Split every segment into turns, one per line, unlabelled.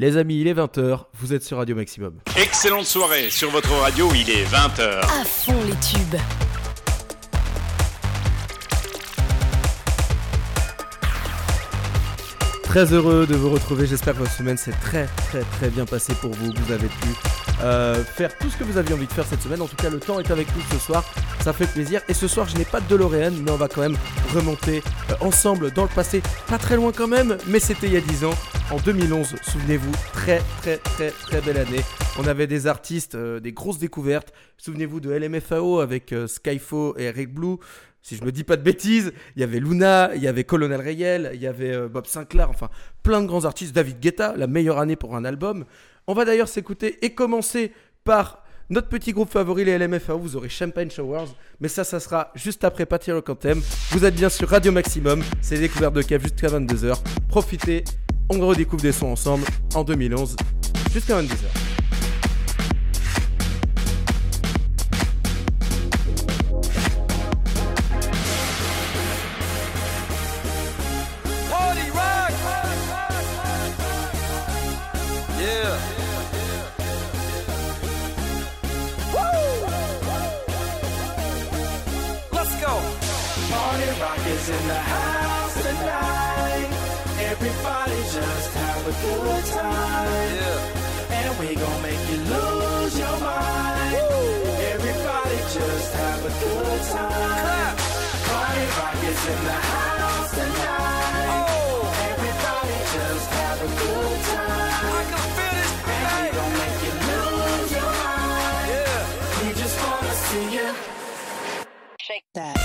Les amis, il est 20h, vous êtes sur Radio Maximum.
Excellente soirée sur votre radio, il est 20h.
À fond les tubes.
Très heureux de vous retrouver, j'espère que votre semaine s'est très très très bien passée pour vous, vous avez pu euh, faire tout ce que vous aviez envie de faire cette semaine. En tout cas, le temps est avec nous ce soir, ça fait plaisir. Et ce soir, je n'ai pas de DeLorean, mais on va quand même remonter euh, ensemble dans le passé, pas très loin quand même, mais c'était il y a 10 ans, en 2011, souvenez-vous, très très très très belle année. On avait des artistes, euh, des grosses découvertes. Souvenez-vous de LMFAO avec Skyfo et Eric Blue si je me dis pas de bêtises, il y avait Luna, il y avait Colonel Rayel, il y avait Bob Sinclair, enfin plein de grands artistes, David Guetta, la meilleure année pour un album. On va d'ailleurs s'écouter et commencer par notre petit groupe favori, les LMFAO, vous aurez Champagne Showers, mais ça, ça sera juste après Patty Rock Anthem. Vous êtes bien sur Radio Maximum, c'est découverte de cave jusqu'à 22h. Profitez, on redécouvre des sons ensemble en 2011 jusqu'à 22h.
Shake that.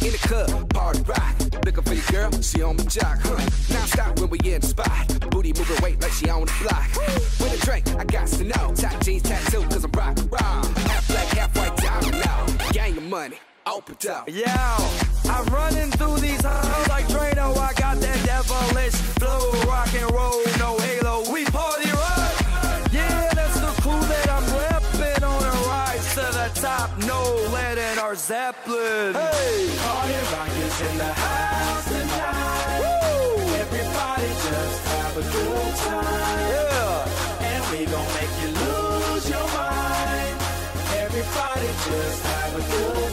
In the club, party rock. Looking for your
girl, she on my jock, huh? Now stop when we in the spot. Booty moving weight like she on the block. With a drink, I got to know. Top jeans tattoo, cause I'm rock raw. Half black, half white diamond now. Gang of money, open up.
Yo, I'm running through these halls like Drano. I got that devilish flow, rock and roll, no halo. We party rock. Yeah, that's the crew that I'm repping on a rise to the top. No lead in our Zeppelin.
Hey, party rock is in the house. tonight. Everybody just have a good time. Yeah. And we gon' make you lose your mind. Everybody just have a good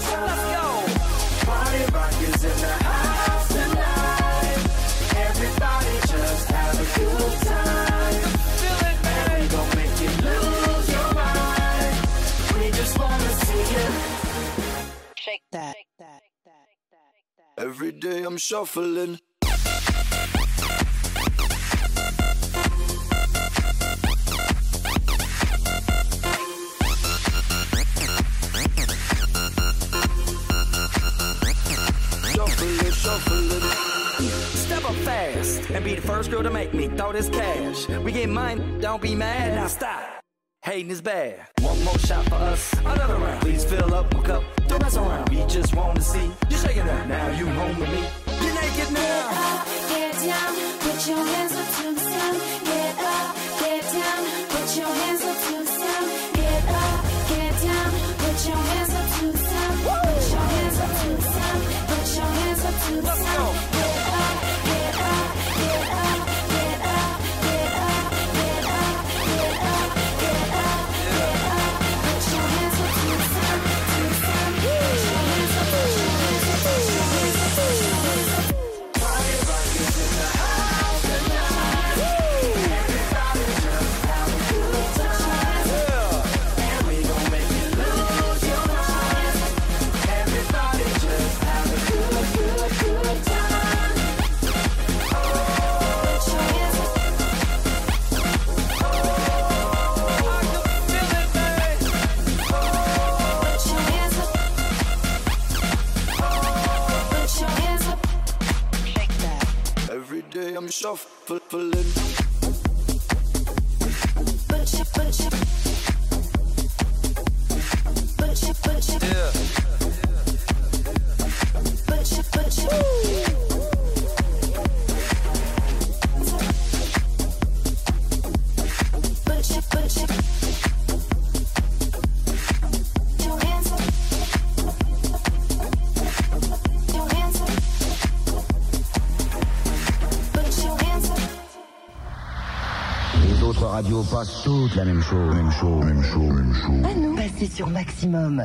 Every day I'm shuffling.
Step up fast and be the first girl to make me throw this cash. We get mine, don't be mad. Now stop. Hating is bad. One more shot for us, another round. Please fill up my cup, don't mess around. We just want to see you shaking that. Now you home with me. You're naked now.
Get up, get down, put your hands up to the sun. Get up, get down, put your hands up to the sun.
Shuffling.
Toutes la même chose, même chose, même chose, même chose.
Ah non, passez sur maximum.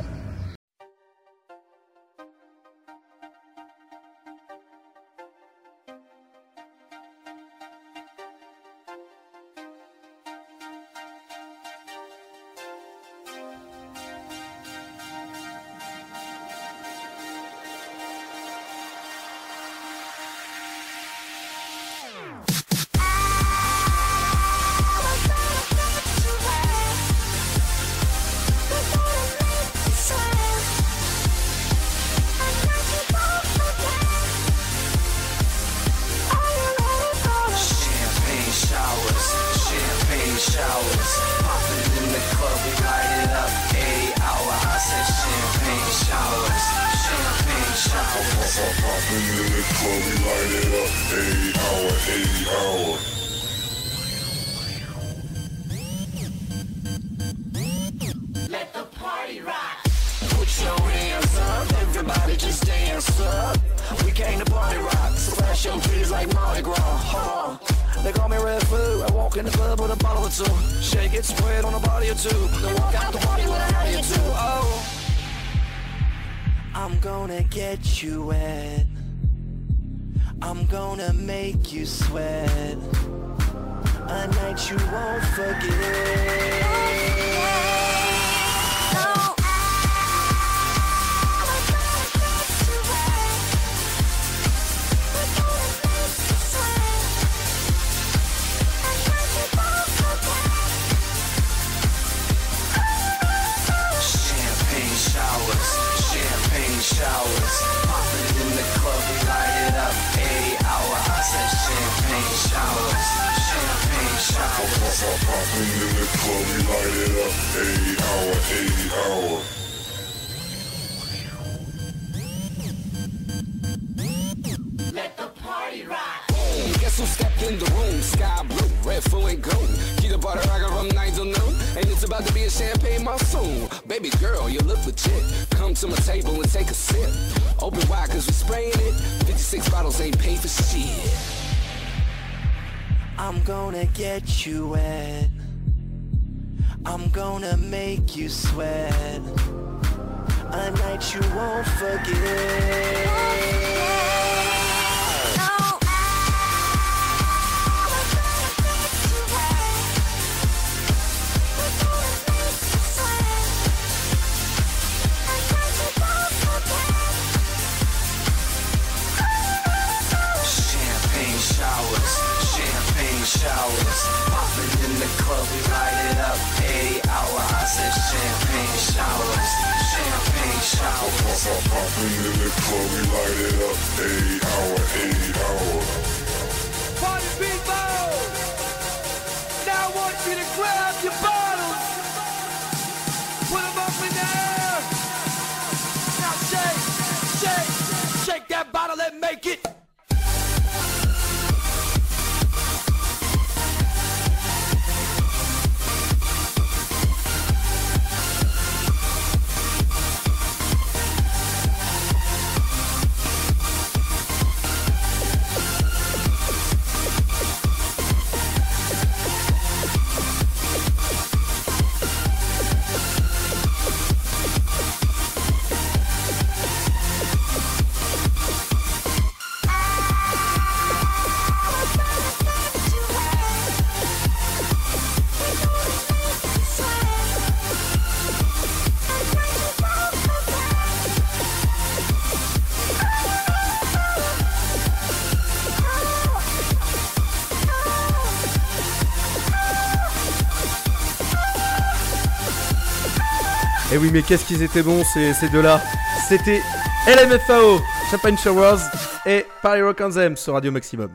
Et Eh oui, mais qu'est-ce qu'ils étaient bons ces, deux-là C'était LMFAO, Champagne Showers et Paris Rock Anthem sur Radio Maximum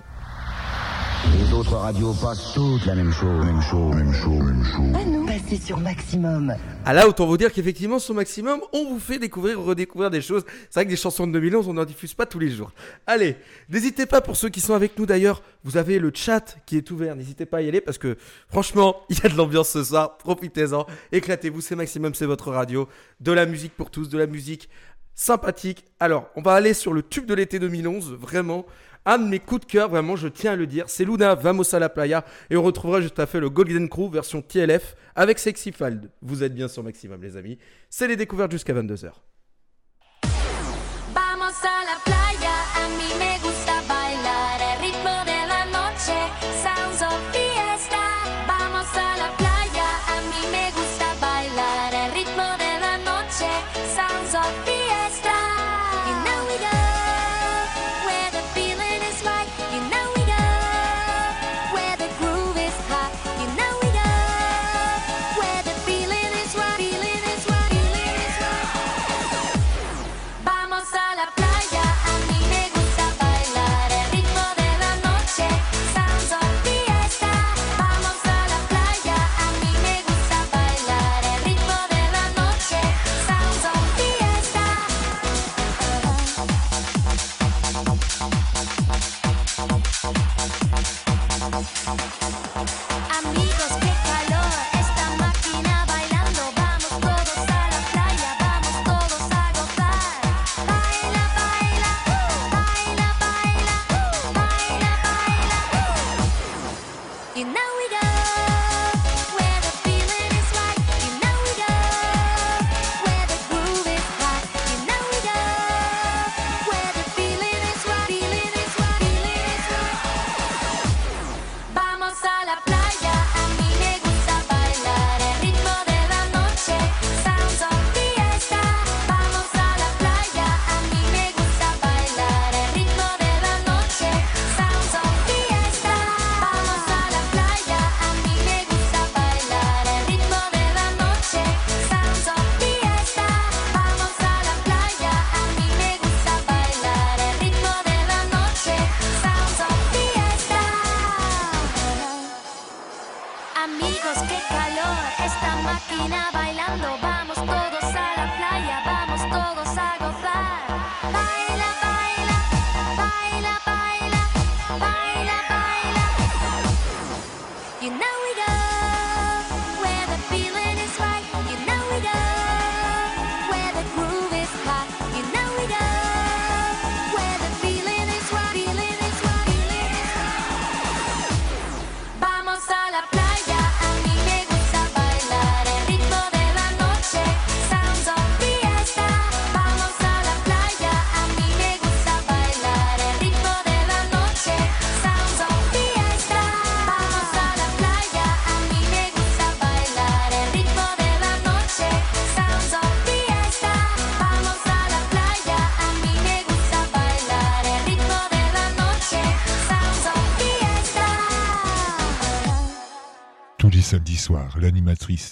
autres radios passent toutes la même chose, même chose, même chose, même chose.
Ah nous, passez sur Maximum.
Ah là, autant vous dire qu'effectivement, sur Maximum, on vous fait découvrir, ou redécouvrir des choses. C'est vrai que des chansons de 2011, on n'en diffuse pas tous les jours. Allez, n'hésitez pas pour ceux qui sont avec nous d'ailleurs, vous avez le chat qui est ouvert, n'hésitez pas à y aller parce que franchement, il y a de l'ambiance ce soir, profitez-en, éclatez-vous, c'est Maximum, c'est votre radio. De la musique pour tous, de la musique
sympathique. Alors, on va aller sur le tube de l'été 2011, vraiment. Un de mes coups de cœur, vraiment, je tiens à le dire, c'est Luna, Vamos à la playa. Et on retrouvera juste à fait le Golden Crew version TLF avec Sexy Fald. Vous êtes bien sur Maximum, les amis. C'est les découvertes jusqu'à 22h.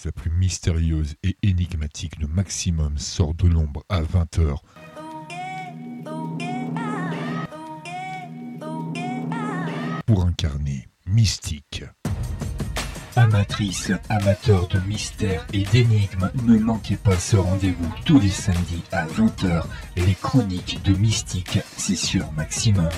la
plus mystérieuse et énigmatique de Maximum sort de l'ombre à 20h. Pour incarner Mystique.
Amatrice, amateur de mystères et d'énigmes, ne manquez pas ce rendez-vous tous les samedis à 20h, les chroniques de Mystique, c'est sur Maximum.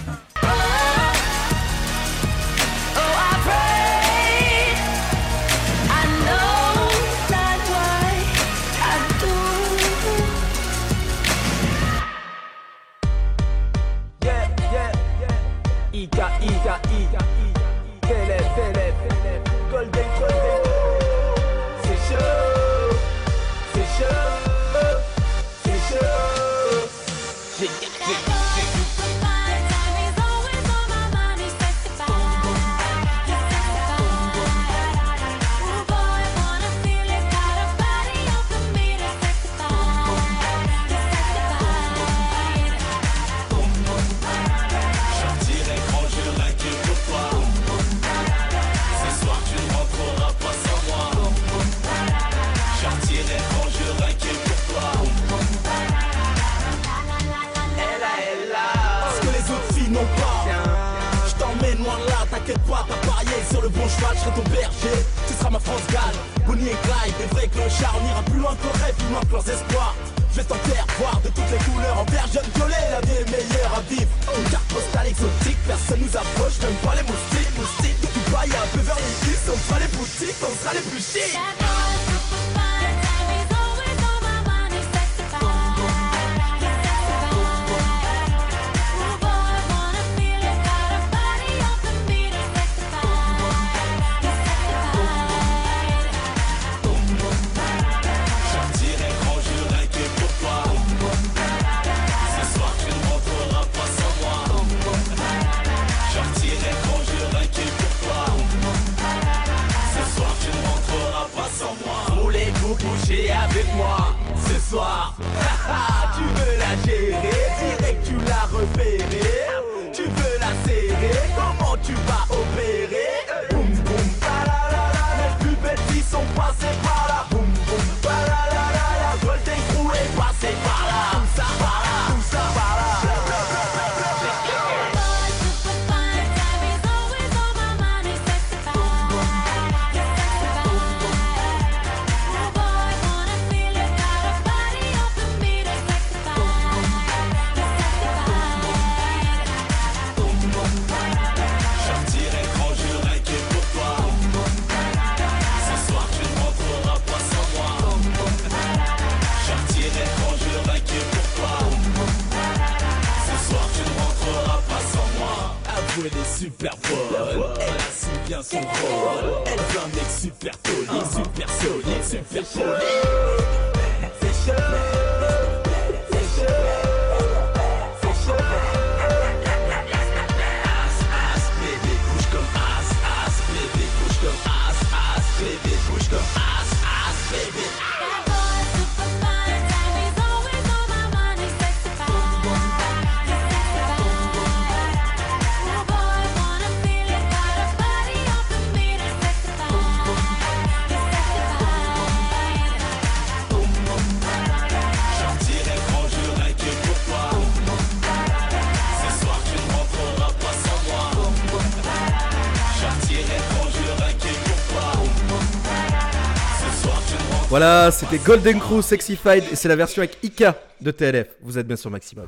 Voilà, c'était Golden Crew Sexified et c'est la version avec Ika de TLF. Vous êtes bien sur Maximum.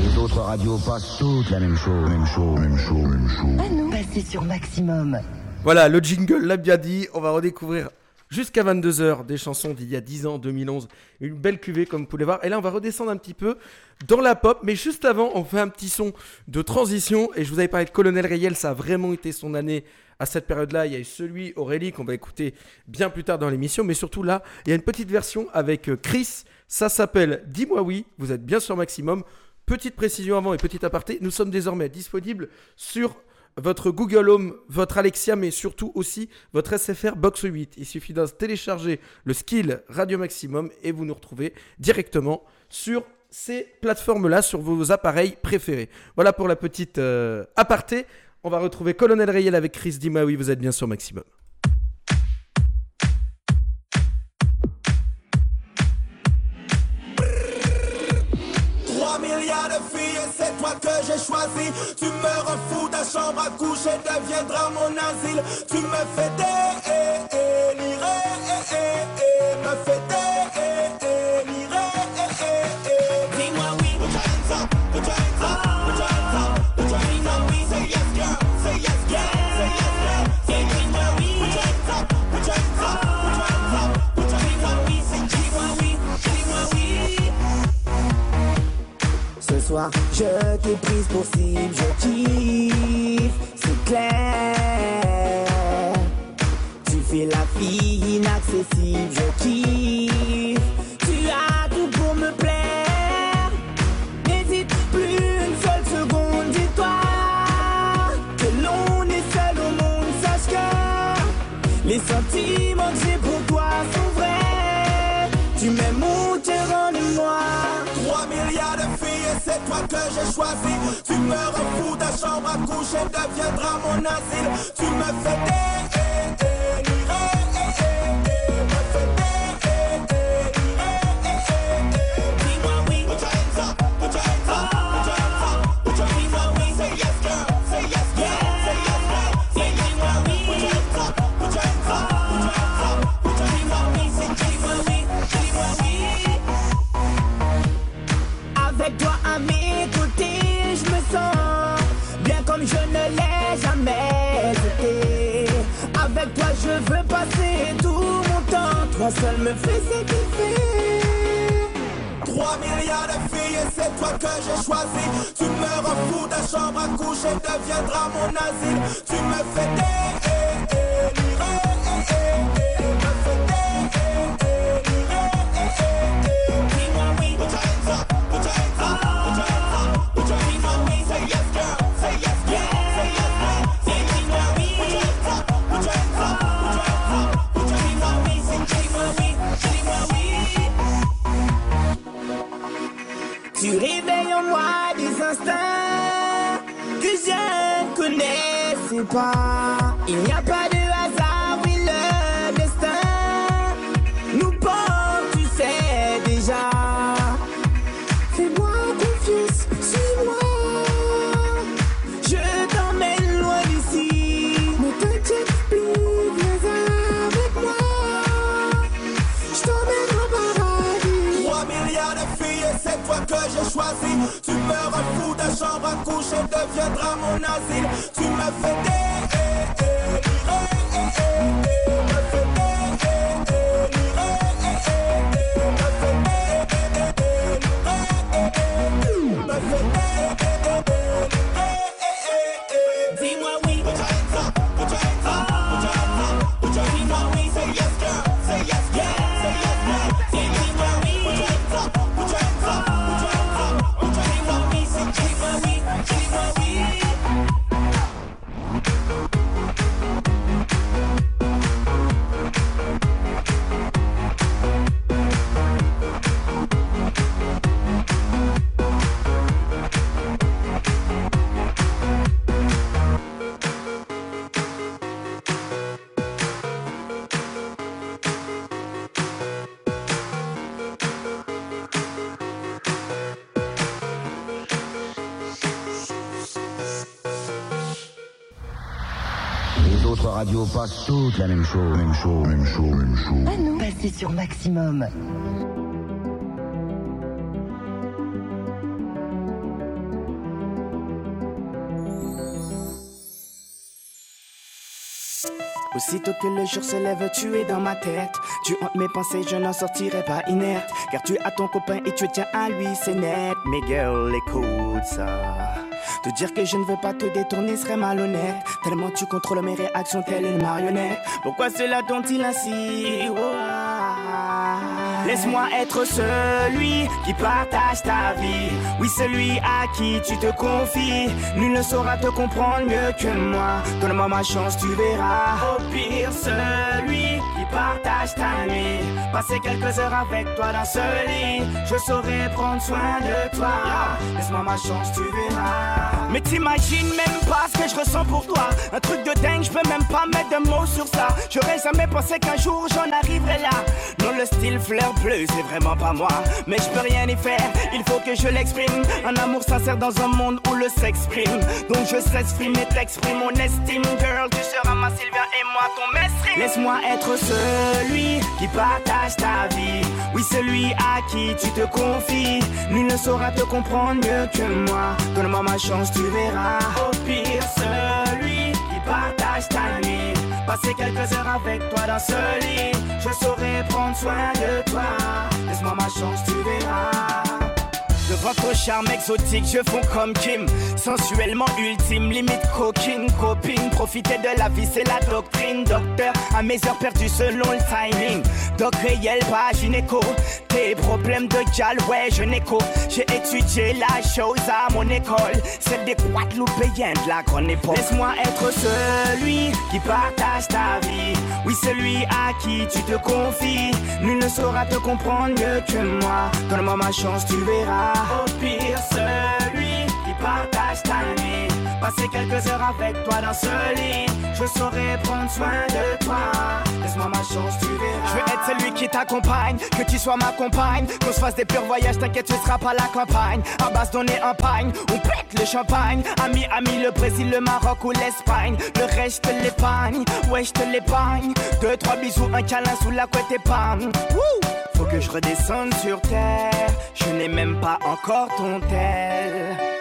Les autres radios passent toutes la même chose, même chose, même chose, même chose.
Ah non Passez sur Maximum.
Voilà, le jingle l'a bien dit. On va redécouvrir jusqu'à 22h des chansons d'il y a 10 ans, 2011. Une belle cuvée, comme vous pouvez voir. Et là, on va redescendre un petit peu dans la pop. Mais juste avant, on fait un petit son de transition. Et je vous avais parlé de Colonel Rayel. Ça a vraiment été son année à cette période-là. Il y a eu celui, Aurélie, qu'on va écouter bien plus tard dans l'émission. Mais surtout là, il y a une petite version avec euh, Chris. Ça s'appelle Dis-moi oui. Vous êtes bien sur Maximum. Petite précision avant et petit aparté, nous sommes désormais disponibles sur votre Google Home, votre Alexia, mais surtout aussi votre SFR Box 8. Il suffit de télécharger le skill Radio Maximum et vous nous retrouvez directement sur ces plateformes-là, sur vos appareils préférés. Voilà pour la petite euh, aparté. On va retrouver Colonel Rayel avec Chris Dimawi. Vous êtes bien sur Maximum.
Que j'ai choisi. Tu me refous ta chambre à coucher deviendra mon asile. Tu me fais délirer
je t'ai prise pour cible, je kiffe, j'ai Tu
me refous ta chambre à coucher deviendra mon asile. Tu me fais délirer
Toi seul me fais kiffer.
3 milliards de filles et c'est toi que j'ai choisi Tu me refous ta chambre à coucher deviendra mon asile Tu me fais délirer
pas. Il n'y a
à coucher deviendra mon asile. Tu me fais délirer
toutes la même chose, même chose, même chose, même chose.
Ah non Passez sur Maximum.
Aussitôt que le jour se lève, tu es dans ma tête. Tu hantes mes pensées, je n'en sortirai pas inerte. Car tu as ton copain et tu tiens à lui, c'est net. Mais girl, écoute ça. Te dire que je ne veux pas te détourner serait malhonnête. Tellement tu contrôles mes réactions, telle une marionnette. Pourquoi cela dont-il ainsi? Oh, ah. Laisse-moi être celui qui partage ta vie. Oui, celui à qui tu te confies. Nul ne saura te comprendre mieux que moi. Donne-moi ma chance, tu verras. Au pire, celui partage ta nuit. Passer quelques heures avec toi dans ce lit. Je saurai prendre soin de toi. Laisse-moi ma chance, tu verras. Mais t'imagines même pas ce que je ressens pour toi. Un truc de dingue, je peux même pas mettre de mots sur ça. J'aurais jamais pensé qu'un jour j'en arriverais là. Non, le style fleur bleue, c'est vraiment pas moi. Mais je peux rien y faire, il faut que je l'exprime. Un amour sincère dans un monde où le s'exprime. Donc je s'exprime et t'exprime mon estime, girl. Tu seras ma Sylvia et moi ton mestre. Laisse-moi être celui qui partage ta vie. Oui, celui à qui tu te confies. Nul ne saura te comprendre mieux que moi. Donne-moi ma chance, tu verras. Au pire, celui qui partage ta nuit. Passer quelques heures avec toi dans ce lit. Je saurai prendre soin de toi. Laisse-moi ma chance, tu verras. De votre charme exotique, je fonds comme Kim. Sensuellement ultime, limite coquine, copine. Profiter de la vie, c'est la doctrine. Docteur, à mes heures perdues selon le timing. Doc réel, pas gynéco. Tes problèmes de gal, ouais, je n'écho. J'ai étudié la chose à mon école. Celle des Guadeloupéens de la grande époque. Laisse-moi être celui qui partage ta vie. Oui, celui à qui tu te confies. Nul ne saura te comprendre mieux que moi. Donne-moi ma chance, tu verras. Au pire, celui qui partage ta nuit. Passer quelques heures avec toi dans ce lit. Je saurai prendre soin de toi. Laisse-moi ma chance, tu verras. Je veux être celui qui t'accompagne, que tu sois ma compagne. Qu'on se fasse des purs voyages, t'inquiète, tu seras pas la campagne. À base donner un pagne, on pète le champagne. Ami, ami, le Brésil, le Maroc ou l'Espagne. Le reste, je te l'épargne, ouais, je te l'épargne. Deux, trois bisous, un câlin sous la couette épargne. Wouh! Faut que je redescende sur terre. Je n'ai même pas encore ton tel.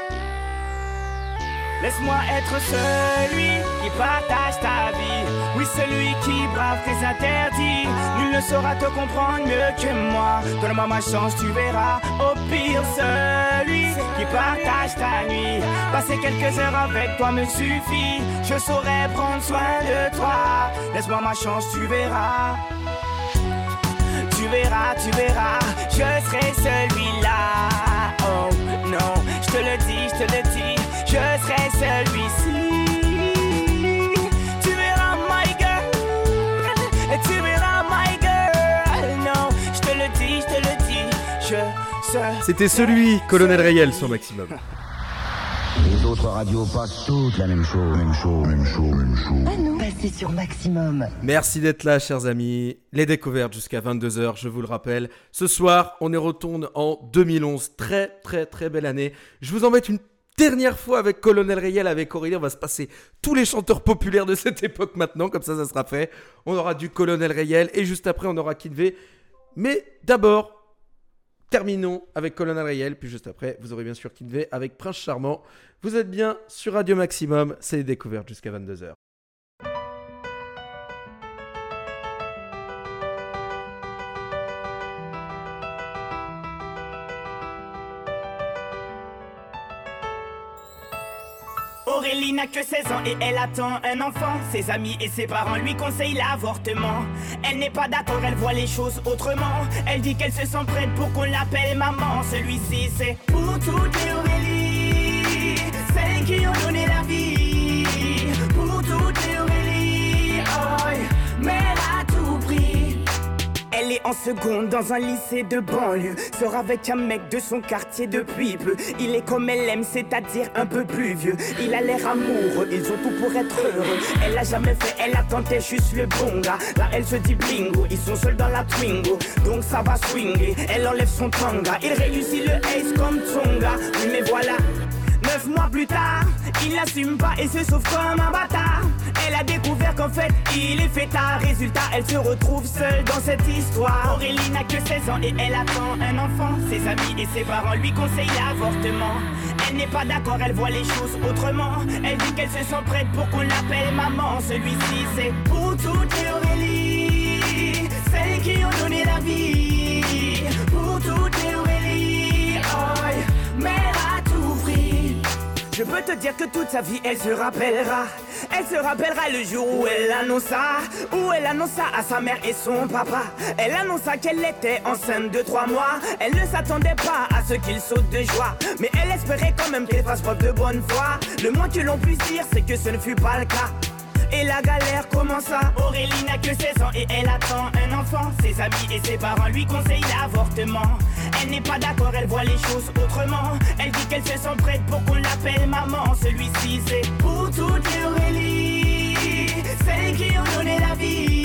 Laisse-moi être celui qui partage ta vie. Oui, celui qui brave tes interdits. Nul ne saura te comprendre mieux que moi. Donne-moi ma chance, tu verras. Au pire, celui qui partage ta nuit. Passer quelques heures avec toi me suffit. Je saurai prendre soin de toi. Laisse-moi ma chance, tu verras. Tu verras, tu verras, je serai celui-là. Oh non, je te le dis, je te le dis, je serai celui-ci. Tu verras, my girl, tu verras, my girl. Non, je te le dis, je te le dis, je.
C'était celui, Colonel Rayel, sur Maximum.
Les autres radios passent toutes la même chose, même chose, même chose, même chose.
Ah non Passez sur Maximum.
Merci d'être là, chers amis. Les découvertes jusqu'à 22h, je vous le rappelle. Ce soir, on est retourne en 2011. Très, très, très belle année. Je vous embête une dernière fois avec Colonel Rayel, avec Aurélie. On va se passer tous les chanteurs populaires de cette époque maintenant. Comme ça, ça sera fait. On aura du Colonel Rayel et juste après, on aura Kidvé. Mais d'abord, terminons avec Colonel Rayel. Puis juste après, vous aurez bien sûr Kidvé avec Prince Charmant. Vous êtes bien sur Radio Maximum. C'est les découvertes jusqu'à 22h.
Aurélie n'a que 16 ans et elle attend un enfant. Ses amis et ses parents lui conseillent l'avortement. Elle n'est pas d'accord, elle voit les choses autrement. Elle dit qu'elle se sent prête pour qu'on l'appelle maman. Celui-ci c'est pour toutes les Aurélie, celles qui ont donné la vie. En seconde dans un lycée de banlieue. Sort avec un mec de son quartier depuis peu. Il est comme elle aime, c'est-à-dire un peu plus vieux. Il a l'air amoureux, ils ont tout pour être heureux. Elle a jamais fait, elle a tenté juste le bon gars. Là, elle se dit bingo, ils sont seuls dans la Twingo. Donc ça va swinger. Elle enlève son tanga. Il réussit le ace comme Tonga. Oui, mais voilà. Neuf mois plus tard, Il n'assume pas et se sauve comme un bâtard. Elle a découvert qu'en fait, il est fêtard. Résultat, elle se retrouve seule dans cette histoire. Aurélie n'a que 16 ans et elle attend un enfant. Ses amis et ses parents lui conseillent l'avortement. Elle n'est pas d'accord, elle voit les choses autrement. Elle dit qu'elle se sent prête pour qu'on l'appelle maman. Celui-ci, c'est pour toutes les Aurélie, celles qui ont donné la vie. Je peux te dire que toute sa vie elle se rappellera. Elle se rappellera le jour où elle annonça Où elle annonça à sa mère et son papa. Elle annonça qu'elle était enceinte de trois mois. Elle ne s'attendait pas à ce qu'il saute de joie. Mais elle espérait quand même qu'elle fasse preuve de bonne foi. Le moins que l'on puisse dire c'est que ce ne fut pas le cas et la galère commença Aurélie n'a que 16 ans et elle attend un enfant. Ses amis et ses parents lui conseillent l'avortement. Elle n'est pas d'accord, elle voit les choses autrement. Elle dit qu'elle se sent prête pour qu'on l'appelle maman. Celui-ci c'est pour toutes les Aurélie Celles qui ont donné la vie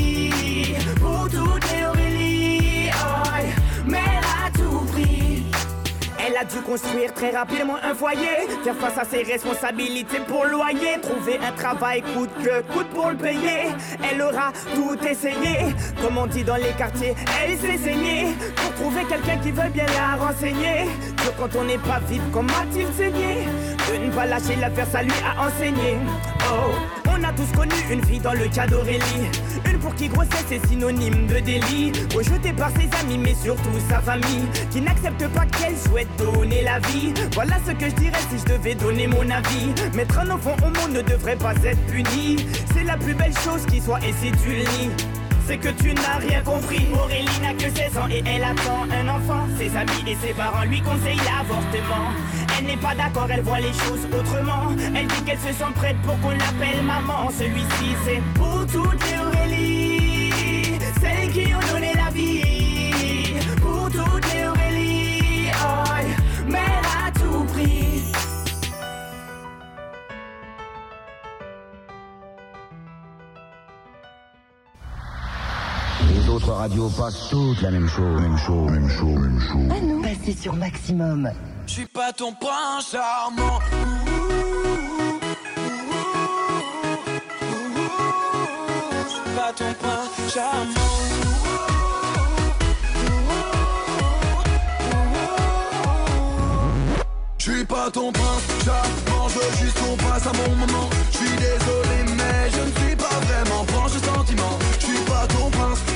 a dû construire très rapidement un foyer, faire face à ses responsabilités pour loyer, trouver un travail coûte que coûte pour le payer. Elle aura tout essayé, comme on dit dans les quartiers, elle s'est saignée pour trouver quelqu'un qui veut bien la renseigner. Dur quand on n'est pas vite, comment a-t-il saigné? De ne pas lâcher l'affaire, ça lui a enseigné. Oh, on a tous connu une fille dans le cas d'Aurélie, une pour qui grossesse est synonyme de délit, rejetée par ses amis mais surtout sa famille, qui n'accepte pas qu'elle souhaite donner la vie. Voilà ce que je dirais si je devais donner mon avis. Mettre un enfant au monde ne devrait pas être puni. C'est la plus belle chose qui soit et si tu le. C'est que tu n'as rien compris. Aurélie n'a que 16 ans et elle attend un enfant. Ses amis et ses parents lui conseillent l'avortement. Elle n'est pas d'accord, elle voit les choses autrement. Elle dit qu'elle se sent prête pour qu'on l'appelle maman. Celui-ci c'est pour toutes les Aurélie Celles qui ont donné la
autres radios passent toutes la même chose, même chose, même chose, même chose.
Ah non Passez sur Maximum.
Je suis pas ton prince charmant. Je suis pas ton prince charmant.
Je suis pas ton prince charmant, je veux juste qu'on passe un bon moment. Je suis désolé, mais je ne suis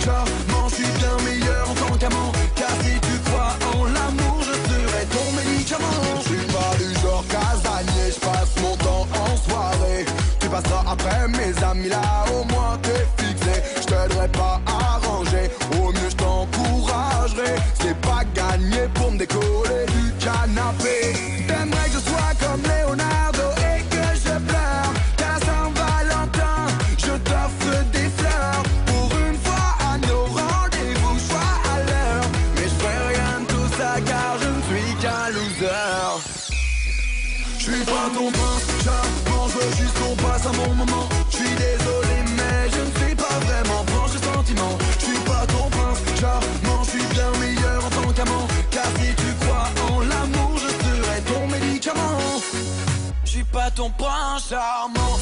je suis bien meilleur en tant qu'amant. Car si tu crois en l'amour, je serai ton médicament. Je suis pas du genre casanier, je passe mon temps en soirée. Tu passeras après mes amis là, au moins t'es fixé. Je t'aiderai pas à ranger, au mieux je t'encouragerai. C'est pas gagné pour me décoller ton prince charmant.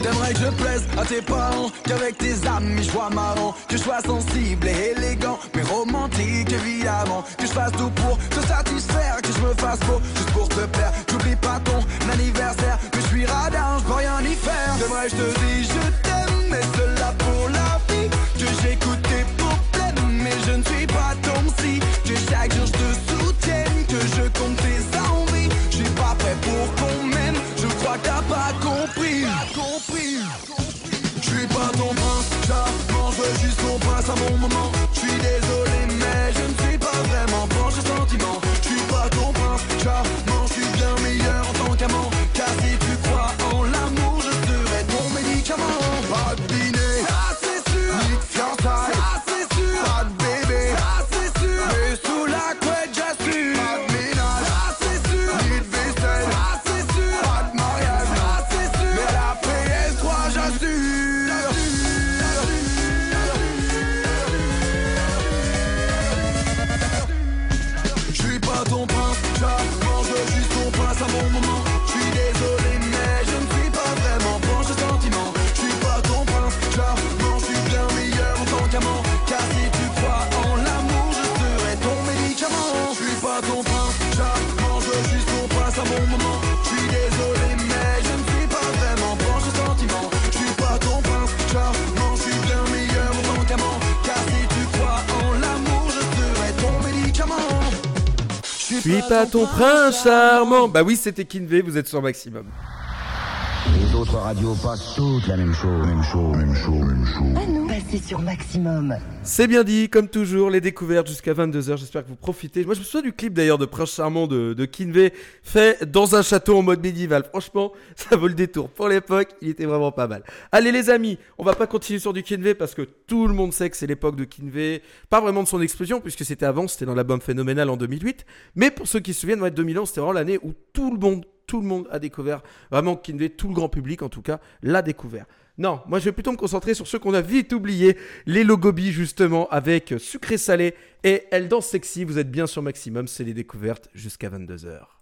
T'aimerais que je plaise à tes parents Qu'avec tes amis je vois marrant Que je sois sensible et élégant Mais romantique évidemment Que je fasse tout pour te satisfaire Que je me fasse beau juste pour te plaire J'oublie pas ton anniversaire suis radin, je peux rien y faire. Que je te dise je t'aime Mais cela pour la vie. Que j'écoute tes problèmes Mais je ne suis pas ton psy. Que chaque jour je te soutienne Que je compte tes envies. Je suis pas prêt pour qu'on m'aime. Je crois que t'as pas compris. Compris. Je suis pas ton prince charmant Je veux juste qu'on passe un bon moment Je suis pas ton prince charmant.
Bah oui, c'était Kinvé, vous êtes sur maximum
autres radios passent toutes la même chose. Même chose, même chose, même chose.
Sur Maximum.
C'est bien dit, comme toujours, les découvertes jusqu'à 22h. J'espère que vous profitez. Moi, je me souviens du clip d'ailleurs de Prince Charmant de, de Kinvey, fait dans un château en mode médiéval. Franchement, ça vaut le détour. Pour l'époque, il était vraiment pas mal. Allez, les amis, on va pas continuer sur du Kinvey parce que tout le monde sait que c'est l'époque de Kinvey. Pas vraiment de son explosion, puisque c'était avant, c'était dans l'album Phénoménal en 2008. Mais pour ceux qui se souviennent, ouais, 2011, c'était vraiment l'année où tout le monde tout le monde a découvert, vraiment Kinvey, tout le grand public en tout cas, l'a découvert. Non, moi je vais plutôt me concentrer sur ceux qu'on a vite oubliés, les logobies justement avec sucré salé et elle danse sexy, vous êtes bien sur maximum, c'est les découvertes jusqu'à 22h.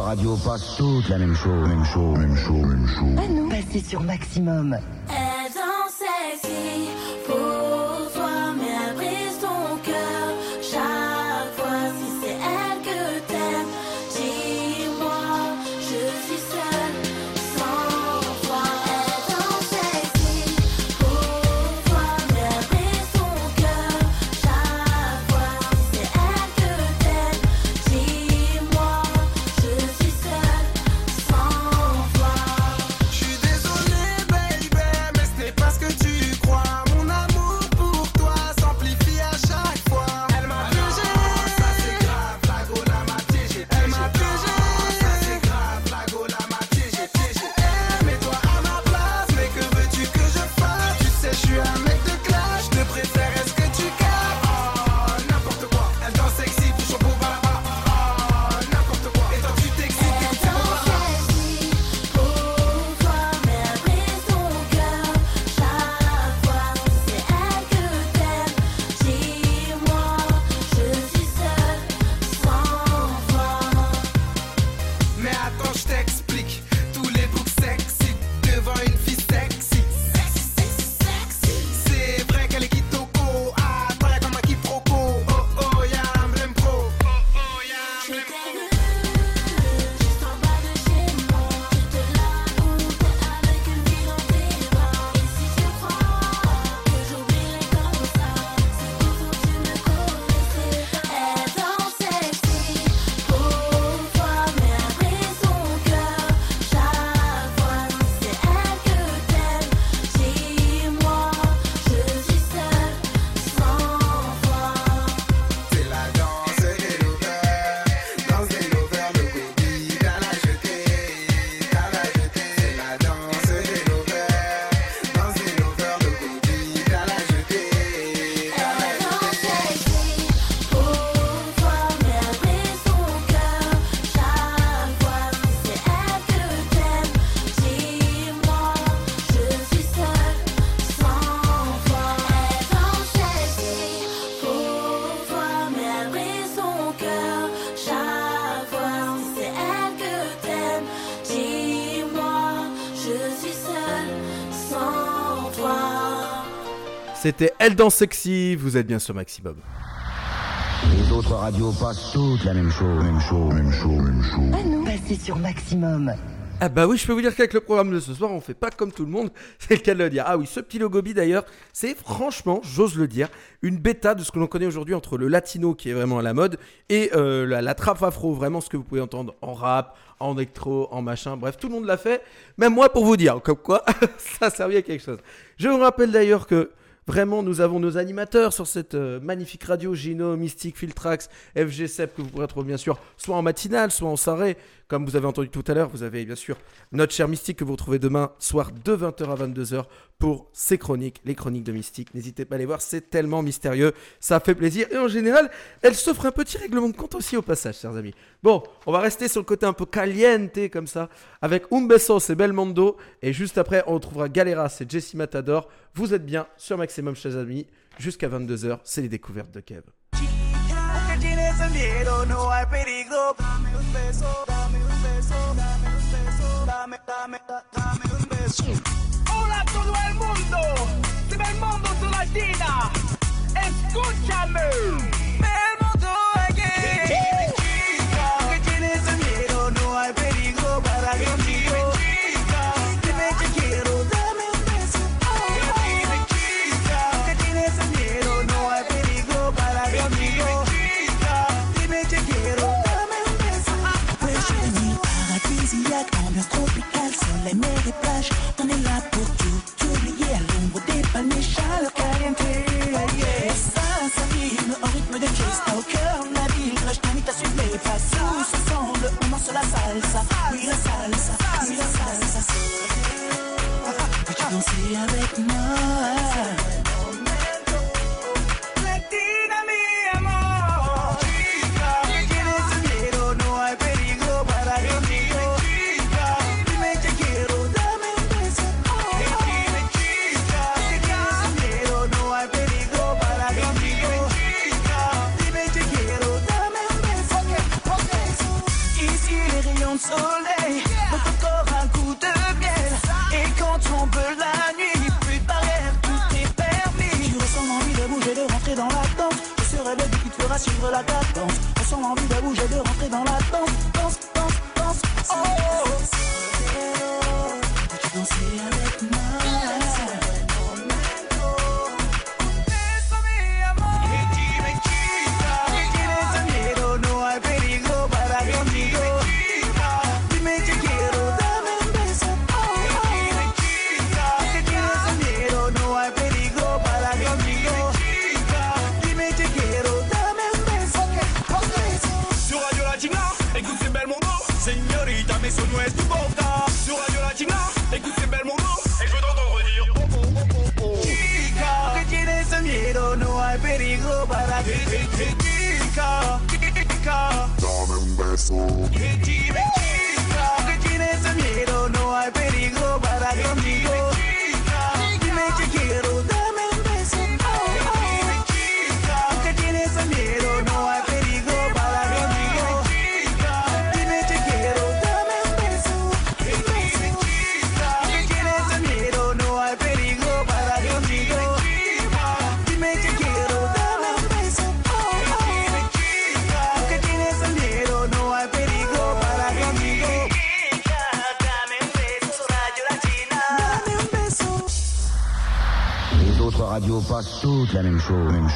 radio passe toute la
même chose, même chose, même chose, même chose.
Ah non, passez sur maximum.
C'était Elle dans Sexy, vous êtes bien sur Maximum.
Les autres radios passent toutes la même chose, même chose, même chose, même chose.
Ah non Passez sur Maximum.
Ah bah oui, je peux vous dire qu'avec le programme de ce soir, on fait pas comme tout le monde, c'est le cas de le dire. Ah oui, ce petit logobi d'ailleurs, c'est franchement, j'ose le dire, une bêta de ce que l'on connaît aujourd'hui entre le latino qui est vraiment à la mode et euh, la, la trappe afro, vraiment ce que vous pouvez entendre en rap, en électro, en machin, bref, tout le monde l'a fait, même moi pour vous dire, comme quoi ça servait à quelque chose. Je vous rappelle d'ailleurs que Vraiment, nous avons nos animateurs sur cette euh, magnifique radio, Gino, Mystique, Filtrax, FG Sep, que vous pourrez trouver bien sûr soit en matinale, soit en soirée. Comme vous avez entendu tout à l'heure, vous avez bien sûr notre cher Mystique que vous retrouvez demain soir de 20h à 22h pour ses chroniques, les chroniques de Mystique. N'hésitez pas à les voir, c'est tellement mystérieux, ça fait plaisir. Et en général, elle s'offre un petit règlement de compte aussi au passage, chers amis. Bon, on va rester sur le côté un peu caliente comme ça, avec Umbesos et Belmondo. Et juste après, on retrouvera Galeras et Jesse Matador. Vous êtes bien sur Maximum, chers amis. Jusqu'à 22h, c'est les découvertes de Kev.
Hola a todo el mundo, de Belmondo su latina. Escúchame.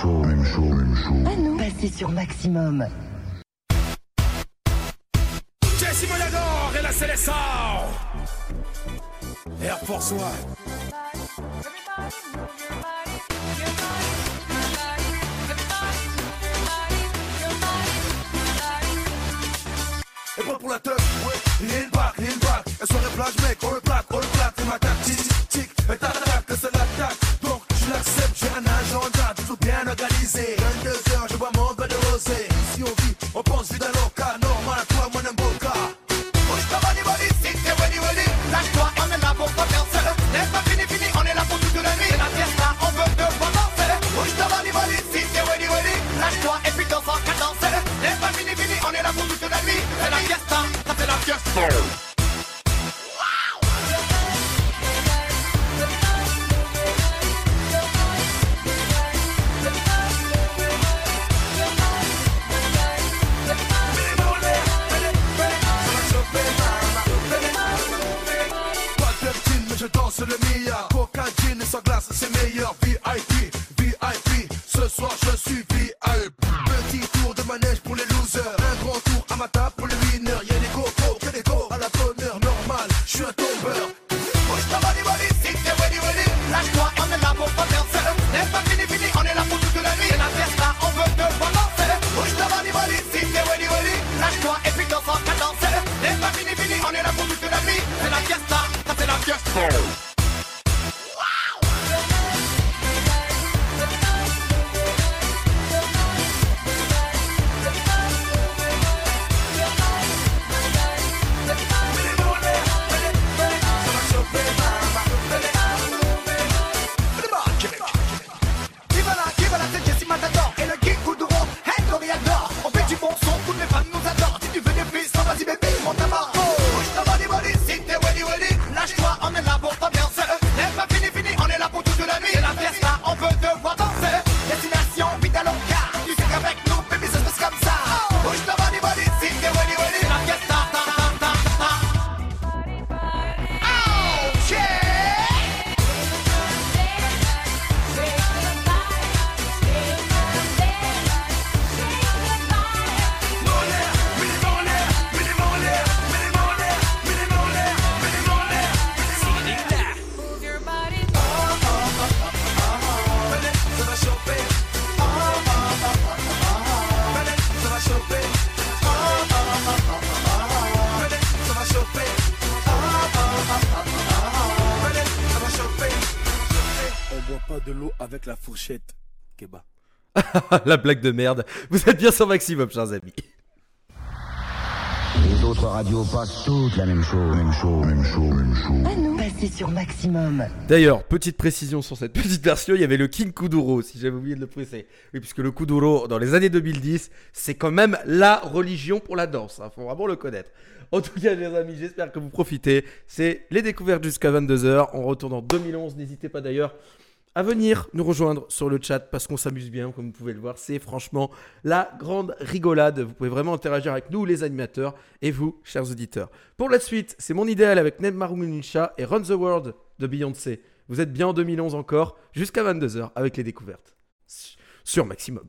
Même chose, même chose.
Ah non Passez sur Maximum.
la
blague de merde. Vous êtes bien sur Maximum, chers amis.
Les autres radios passent toutes la même chose, même chose, même chose, même chose.
À nous, passez sur Maximum.
D'ailleurs, petite précision sur cette petite version, il y avait le King Kuduro, si j'avais oublié de le préciser. Oui, puisque le Kuduro, dans les années 2010, c'est quand même la religion pour la danse. Il faut vraiment le connaître. En tout cas, les amis, j'espère que vous profitez. C'est les découvertes jusqu'à 22h. On retourne en 2011. N'hésitez pas d'ailleurs à venir nous rejoindre sur le chat parce qu'on s'amuse bien, comme vous pouvez le voir. C'est franchement la grande rigolade. Vous pouvez vraiment interagir avec nous, les animateurs, et vous, chers auditeurs. Pour la suite, c'est mon idéal avec Ned Maruminisha et Run the World de Beyoncé. Vous êtes bien en 2011 encore, jusqu'à 22h avec les découvertes. Sur Maximum.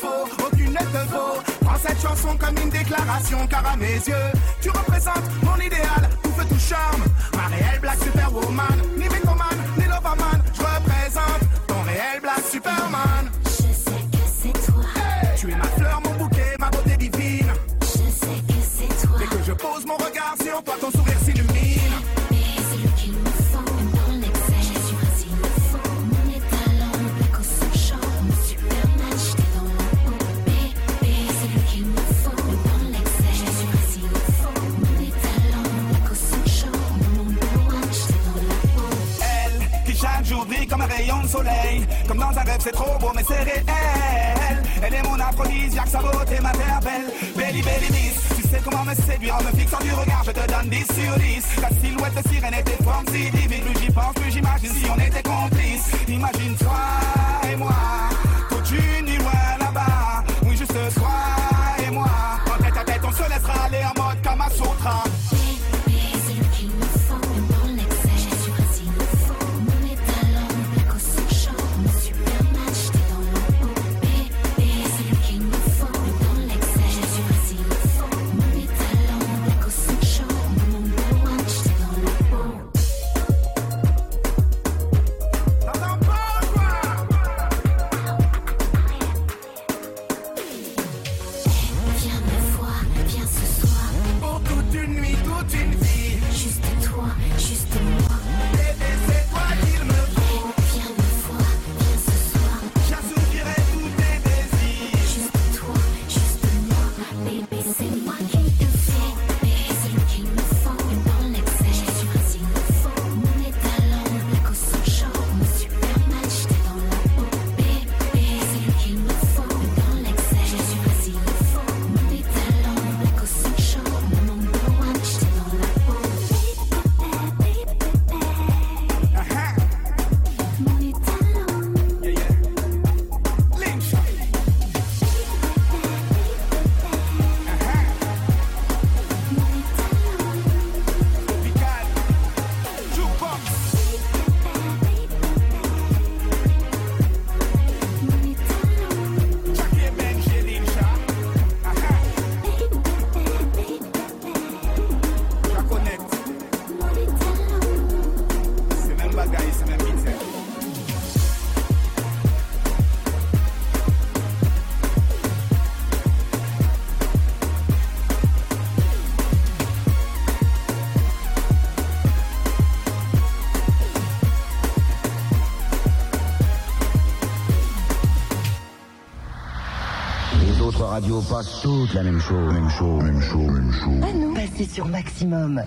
Défaut. Aucune ne te vaut. Prends cette chanson comme une déclaration, car à mes yeux, tu représentes mon idéal. Tout feu, tout charme. Ma réelle black superwoman. Comme dans un rêve, c'est trop beau, mais c'est réel. Elle est mon aphrodisiaque, sa beauté m'interpelle. Belly, belly, miss, tu sais comment me séduire en me fixant du regard. Je te donne 10 sur 10. Ta silhouette de sirène et tes si divines. Plus j'y pense, plus j'imagine si on était complices. Imagine toi et moi, toute unis loin là-bas. Oui, juste toi
toutes la même chose, même chose, même chose, même chose.
Ah non, passez sur maximum.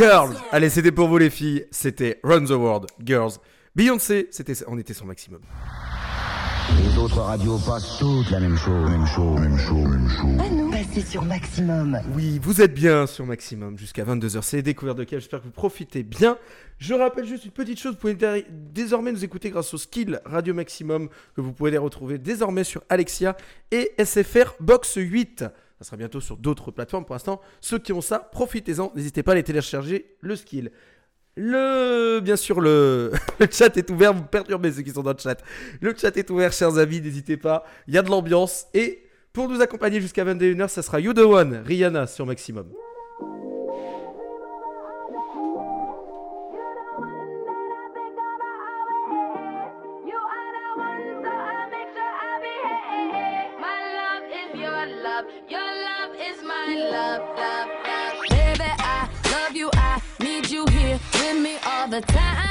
Girls.
Allez, c'était pour vous les filles. C'était Run the World, Girls. Beyoncé, c'était, on était son maximum.
Les autres radios passent toutes la même chose, même chose, même chose, même chose.
Ah non, passez sur Maximum.
Oui, vous êtes bien sur Maximum jusqu'à 22h. C'est découvert de quel J'espère que vous profitez bien. Je rappelle juste une petite chose. Vous pouvez désormais nous écouter grâce au skill Radio Maximum que vous pouvez les retrouver désormais sur Alexia et SFR Box 8. Ça sera bientôt sur d'autres plateformes pour l'instant. Ceux qui ont ça, profitez-en. N'hésitez pas à les télécharger, le skill. Le, bien sûr, le, chat est ouvert. Vous perturbez ceux qui sont dans le chat. Le chat est ouvert, chers amis. N'hésitez pas. Il y a de l'ambiance. Et pour nous accompagner jusqu'à 21h, ça sera You The One, Rihanna sur Maximum.
love, love, love. Baby, I love you. I
need you here with me all the time.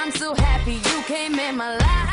I'm so happy you came in my life.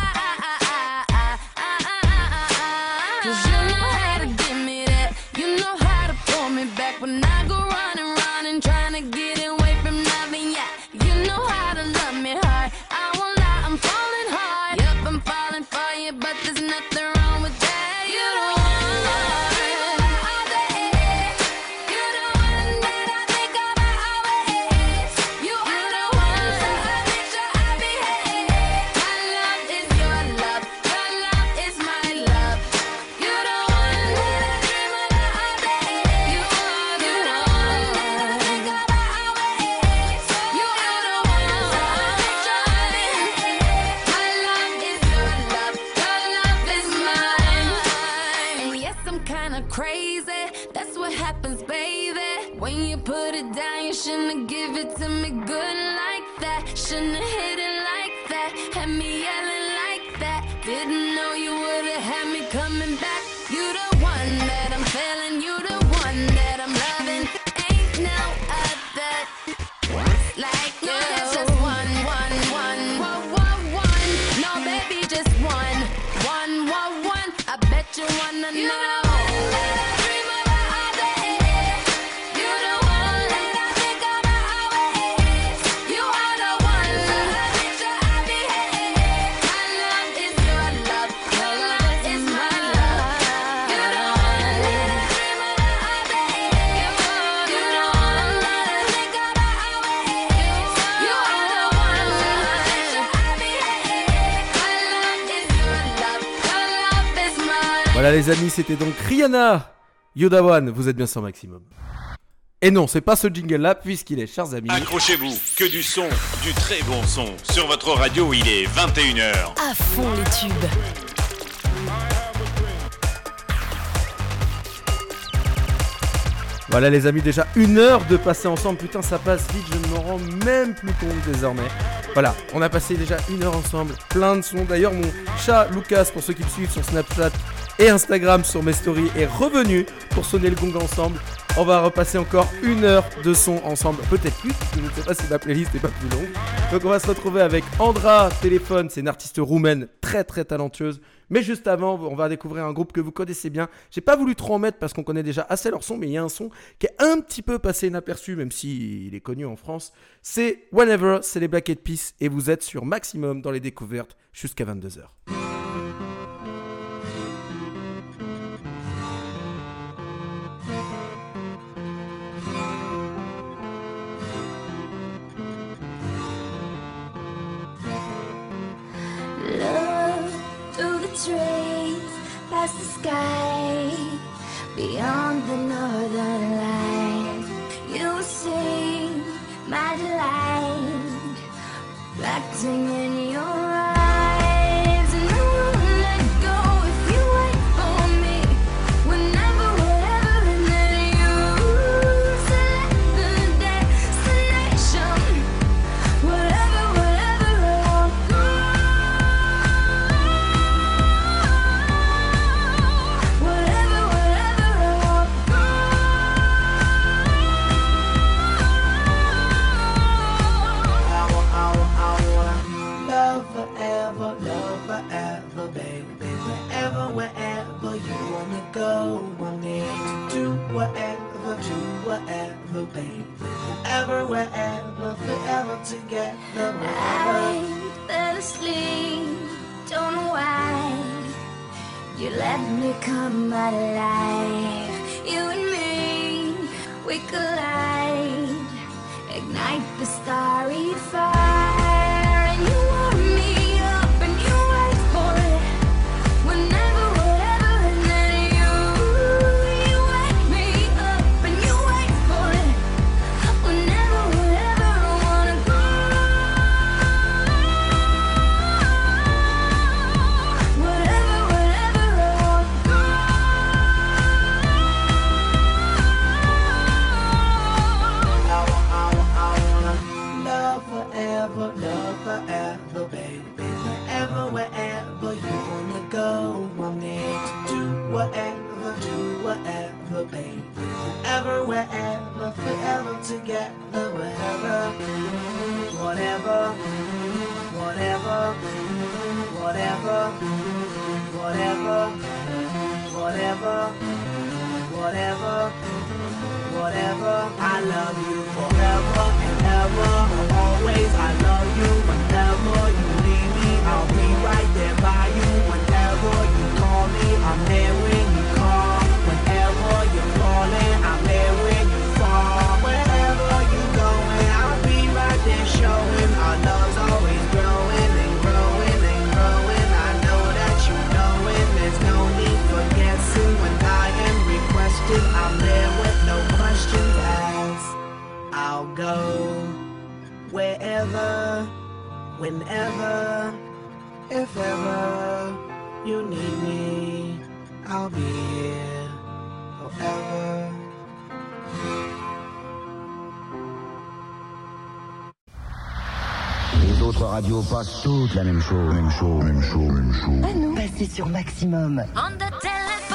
les amis, c'était donc Rihanna Yodawan, vous êtes bien sur maximum. Et non, c'est pas ce jingle-là, puisqu'il est, chers amis.
Accrochez-vous, que du son, du très bon son. Sur votre radio, il est 21h.
À fond les tubes.
Voilà les amis, déjà une heure de passer ensemble. Putain, ça passe vite, je ne m'en rends même plus compte désormais. Voilà, on a passé déjà une heure ensemble, plein de sons. D'ailleurs, mon chat Lucas, pour ceux qui me suivent sur Snapchat, et Instagram sur mes stories est revenu pour sonner le gong ensemble. On va repasser encore une heure de son ensemble, peut-être plus, parce que je ne sais pas si ma playlist n'est pas plus longue. Donc on va se retrouver avec Andra Téléphone, c'est une artiste roumaine très très talentueuse. Mais juste avant, on va découvrir un groupe que vous connaissez bien. J'ai pas voulu trop en mettre parce qu'on connaît déjà assez leur son, mais il y a un son qui est un petit peu passé inaperçu, même s'il si est connu en France. C'est Whenever, c'est les Black Eyed Peas, et vous êtes sur Maximum dans les découvertes jusqu'à 22h.
past the sky, beyond the northern lights, You sing my delight, reflecting in whatever,
do
whatever, baby. Ever, wherever, forever together.
I fell asleep, don't know why. You let me come alive. You and me, we collide. Ignite the starry fire.
Wherever, wherever, forever together, wherever, whatever, whatever, whatever, whatever, whatever, whatever, whatever. I love you forever and ever, always. I love you whenever you need me. I'll be right there by you whenever you call me. I'm there when go wherever, whenever, if ever you need me, I'll be here forever.
Les autres radios passent toutes la même chose, même chose, même chose, même chose.
Ah non. Passez sur Maximum.
On the telephone,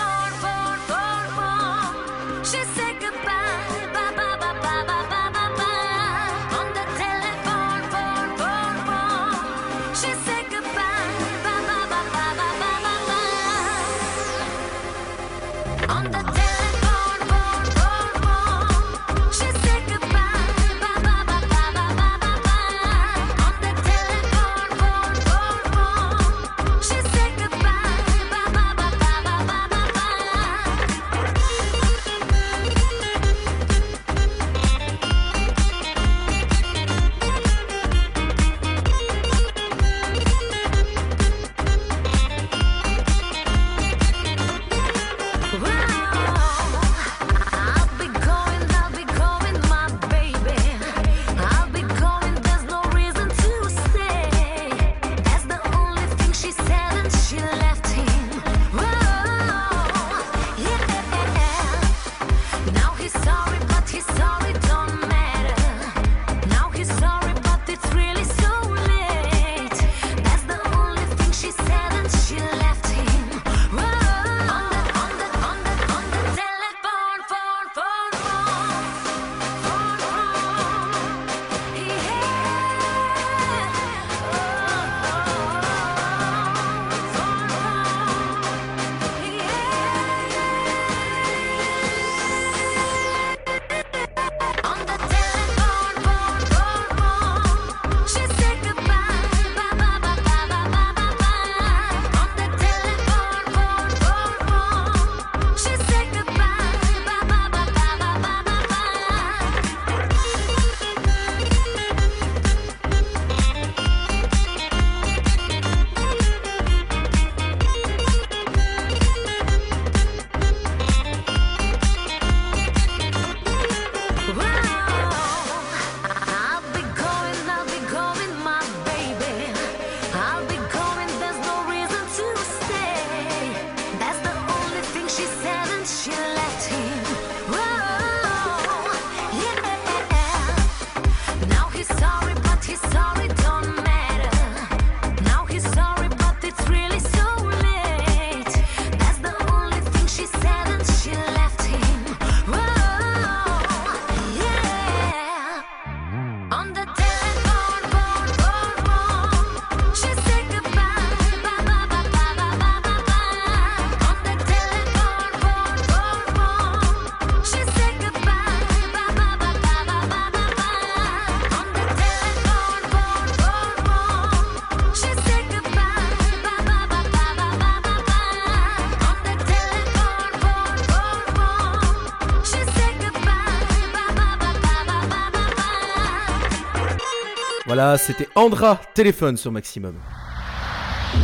C'était Andra Téléphone sur Maximum.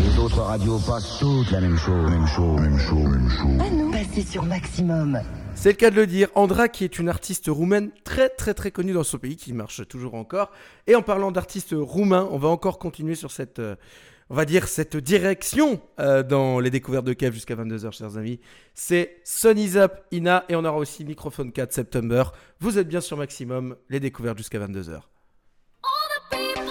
Les autres radios passent toutes la même chose, même chose, même chose, même chose.
Ah Passer sur Maximum.
C'est le cas de le dire, Andra qui est une artiste roumaine très très très connue dans son pays, qui marche toujours encore. Et en parlant d'artistes roumains, on va encore continuer sur cette... Euh, on va dire, cette direction euh, dans les découvertes de Kev jusqu'à 22h, chers amis. C'est Sunny's Up Ina et on aura aussi Microphone 4 September. Vous êtes bien sur Maximum, les découvertes jusqu'à 22h.
baby.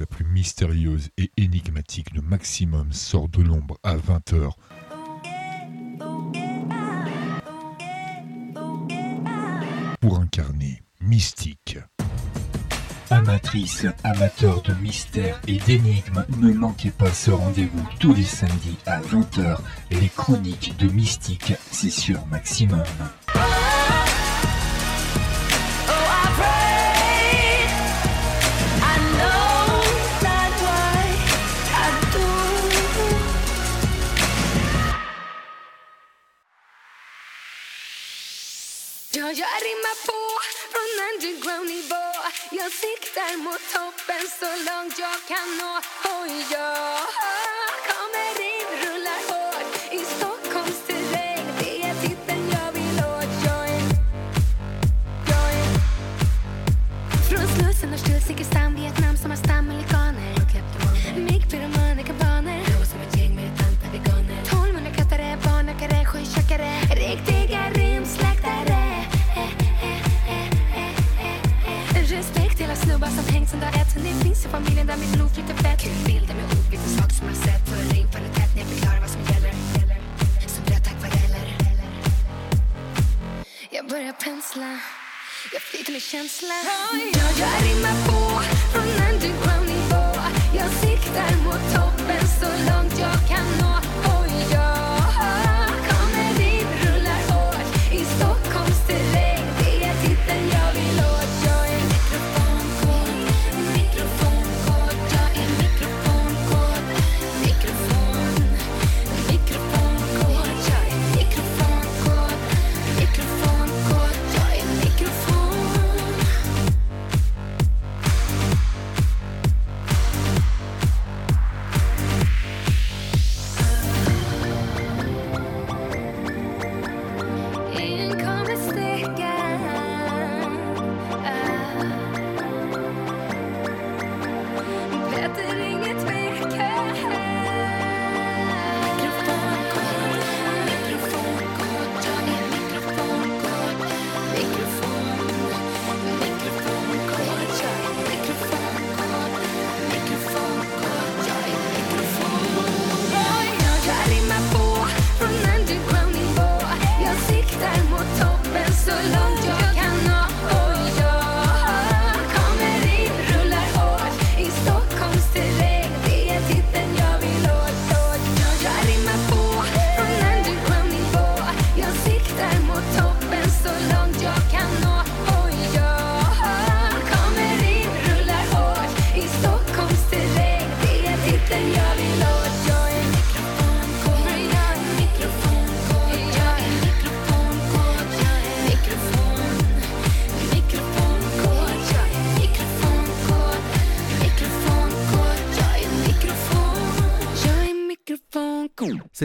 la plus mystérieuse et énigmatique de Maximum sort de l'ombre à 20h. Pour incarner Mystique.
Amatrice, amateur de mystères et d'énigmes, ne manquez pas ce rendez-vous tous les samedis à 20h. Les chroniques de Mystique, c'est sur Maximum.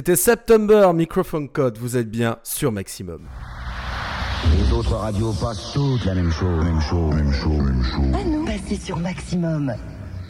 C'était September Microphone Code, vous êtes bien sur Maximum.
Les autres radios passent toutes la même chose, même chose, même chose.
Ah sur Maximum.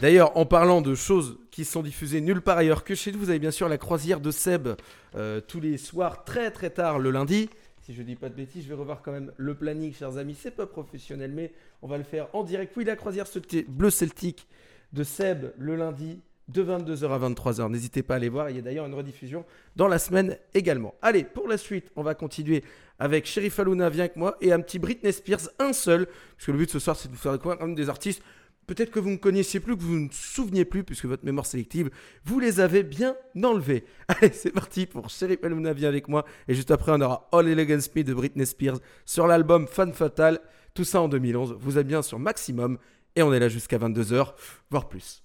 D'ailleurs, en parlant de choses qui sont diffusées nulle part ailleurs que chez nous, vous avez bien sûr la croisière de Seb euh, tous les soirs très très tard le lundi. Si je dis pas de bêtises, je vais revoir quand même le planning, chers amis. C'est pas professionnel, mais on va le faire en direct. Oui, la croisière bleu celtique de Seb le lundi de 22h à 23h. N'hésitez pas à aller voir. Il y a d'ailleurs une rediffusion dans la semaine également. Allez, pour la suite, on va continuer avec Sheriff Aluna, viens avec moi, et un petit Britney Spears, un seul, puisque le but de ce soir, c'est de vous faire découvrir un des artistes. Peut-être que vous ne connaissiez plus, que vous ne souveniez plus, puisque votre mémoire sélective, vous les avez bien enlevés. Allez, c'est parti pour Sheriff Aluna, viens avec moi. Et juste après, on aura All Elegance Me de Britney Spears sur l'album Fan Fatal. Tout ça en 2011. Vous êtes bien sur Maximum. Et on est là jusqu'à 22h, voire plus.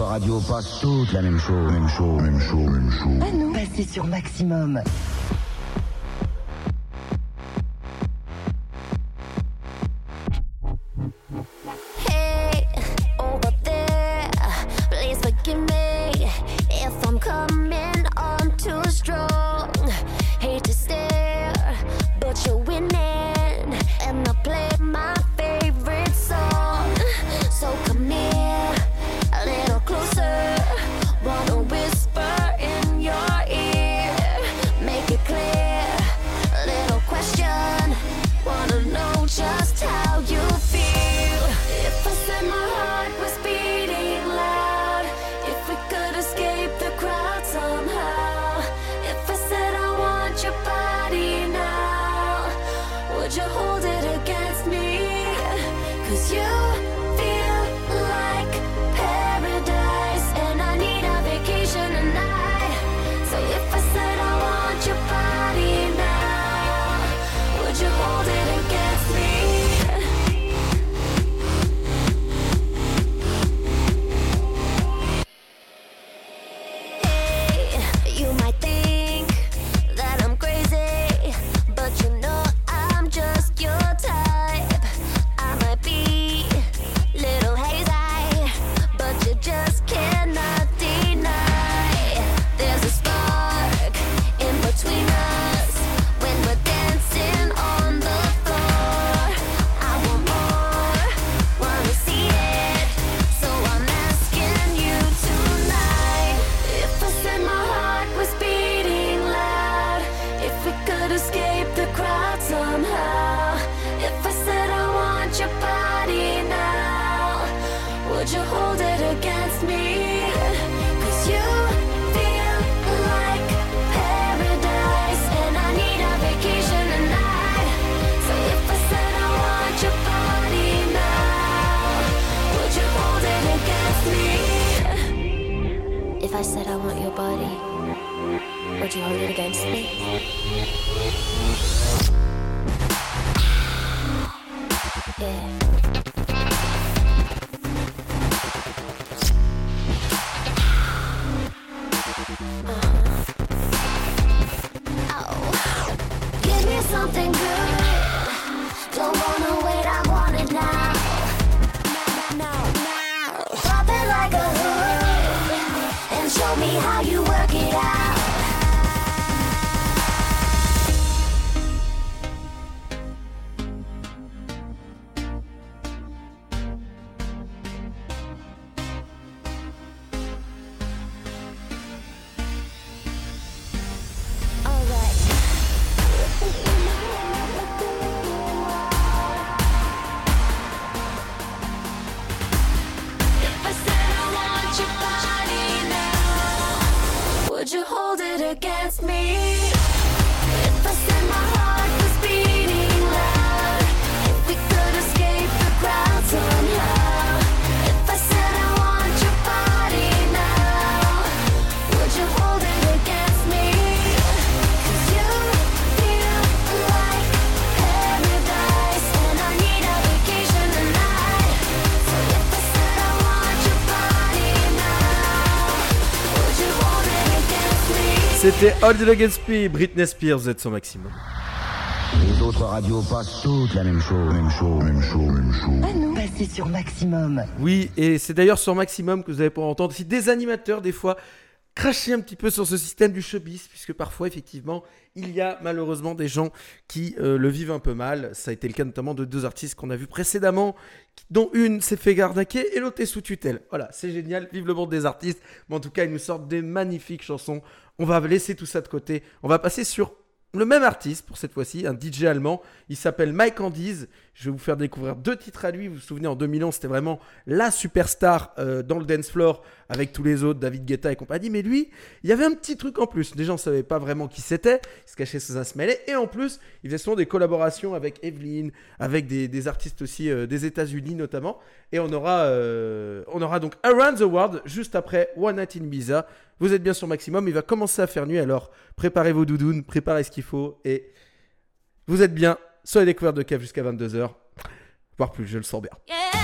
Radio passent toutes la même chose, même chose, même chose, même chose.
Ah non Passez sur Maximum.
C'était Against Me, Britney Spears, vous êtes son maximum.
Les autres radios passent toutes la même chose, même chose, même chose, même chose.
Ah non Passez sur Maximum.
Oui, et c'est d'ailleurs sur Maximum que vous allez pouvoir entendre si des animateurs, des fois, cracher un petit peu sur ce système du showbiz, puisque parfois, effectivement, il y a malheureusement des gens qui euh, le vivent un peu mal. Ça a été le cas notamment de deux artistes qu'on a vus précédemment, dont une s'est fait gardaquer et l'autre est sous tutelle. Voilà, c'est génial, vive le monde des artistes. Mais en tout cas, ils nous sortent des magnifiques chansons. On va laisser tout ça de côté. On va passer sur le même artiste pour cette fois-ci, un DJ allemand. Il s'appelle Mike Andiz. Je vais vous faire découvrir deux titres à lui. Vous vous souvenez, en 2011, c'était vraiment la superstar euh, dans le dance floor avec tous les autres, David Guetta et compagnie. Mais lui, il y avait un petit truc en plus. Les gens ne savaient pas vraiment qui c'était. Il se cachait sous un smellet. Et en plus, il faisait souvent des collaborations avec Evelyn, avec des, des artistes aussi euh, des États-Unis notamment. Et on aura, euh, on aura donc Around the World juste après One Night in Ibiza. Vous êtes bien sur Maximum. Il va commencer à faire nuit. Alors préparez vos doudounes, préparez ce qu'il faut. Et vous êtes bien sur les découvertes de Cave jusqu'à 22h. Voire plus, je le sens bien.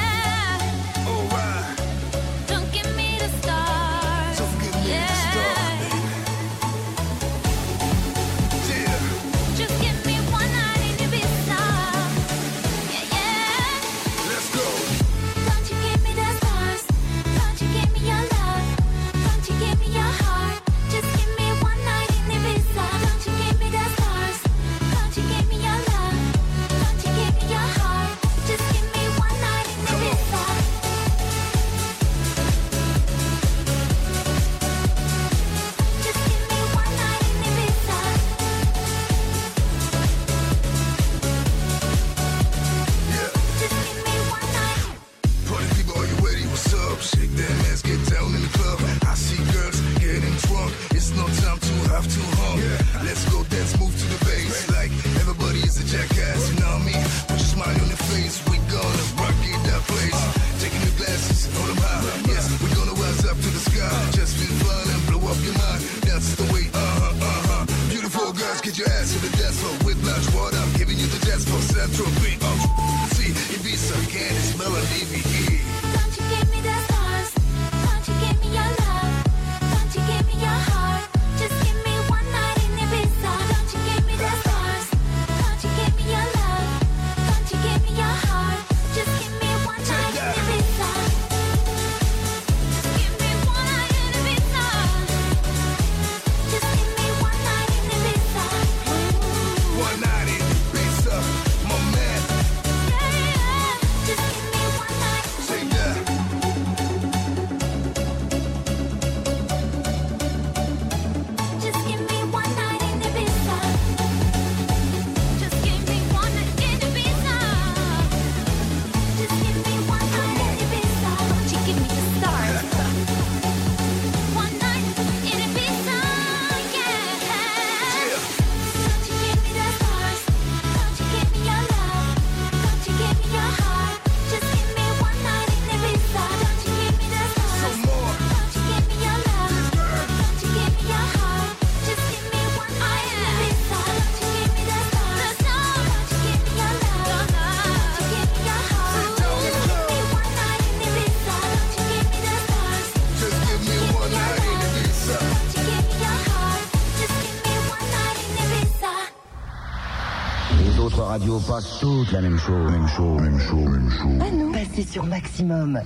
la même chose, même chose, même chose, même chose.
Ah non, passez sur maximum.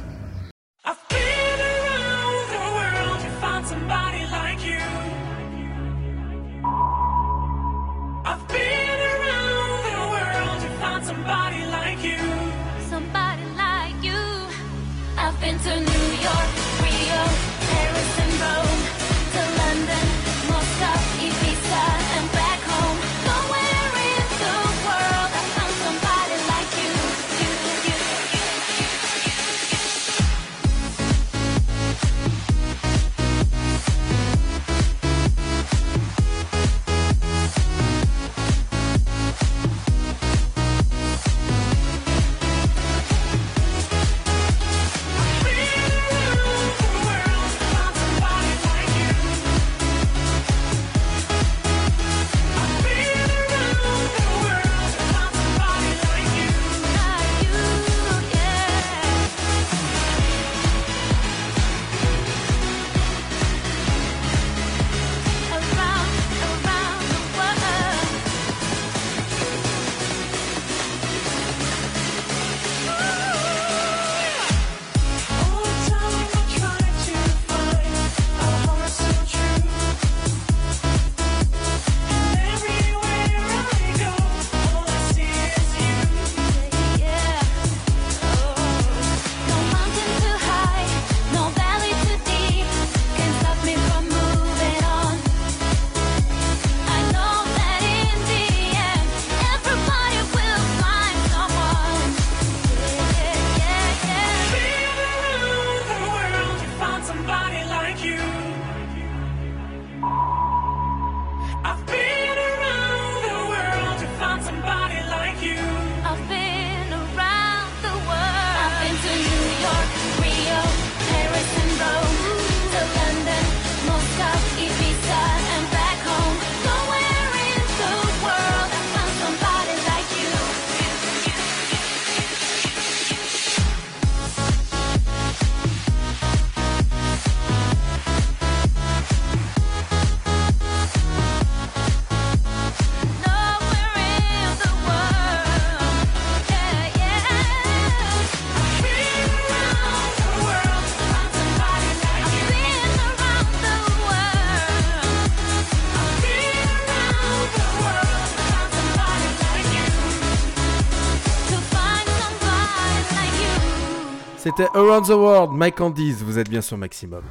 C'était Around the World, Mike Candice, vous êtes bien sur Maximum.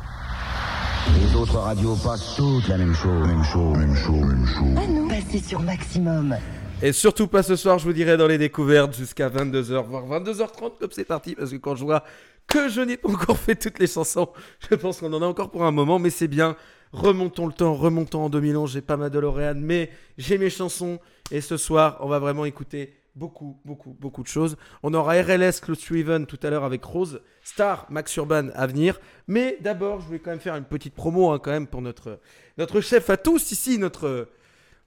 Les autres radios passent toutes la même chose, même chose, même chose, même chose.
Ah non, passez sur Maximum.
Et surtout pas ce soir, je vous dirai dans les découvertes jusqu'à 22h, voire 22h30, comme c'est parti, parce que quand je vois que je n'ai pas encore fait toutes les chansons, je pense qu'on en a encore pour un moment, mais c'est bien. Remontons le temps, remontons en 2011, j'ai pas ma DeLorean, mais j'ai mes chansons. Et ce soir, on va vraiment écouter beaucoup, beaucoup, beaucoup de choses. On aura RLS Close Driven tout à l'heure avec Rose, Star, Max Urban à venir. Mais d'abord, je voulais quand même faire une petite promo hein, quand même pour notre, notre chef à tous ici, notre,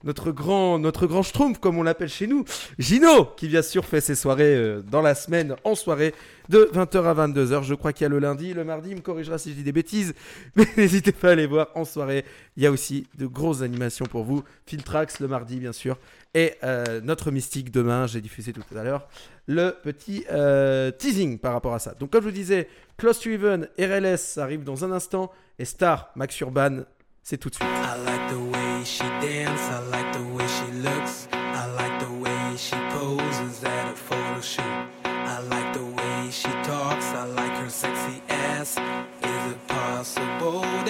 notre grand, notre grand schtroumpf, comme on l'appelle chez nous, Gino, qui bien sûr fait ses soirées euh, dans la semaine, en soirée, de 20h à 22h. Je crois qu'il y a le lundi, le mardi, il me corrigera si je dis des bêtises, mais n'hésitez pas à aller voir en soirée. Il y a aussi de grosses animations pour vous. Filtrax le mardi, bien sûr, et euh, notre mystique demain, j'ai diffusé tout à l'heure, le petit euh, teasing par rapport à ça. Donc, comme je vous disais, Close to Even, RLS, arrive dans un instant, et Star, Max Urban, c'est tout de suite.
I like the way she I like the way she looks, it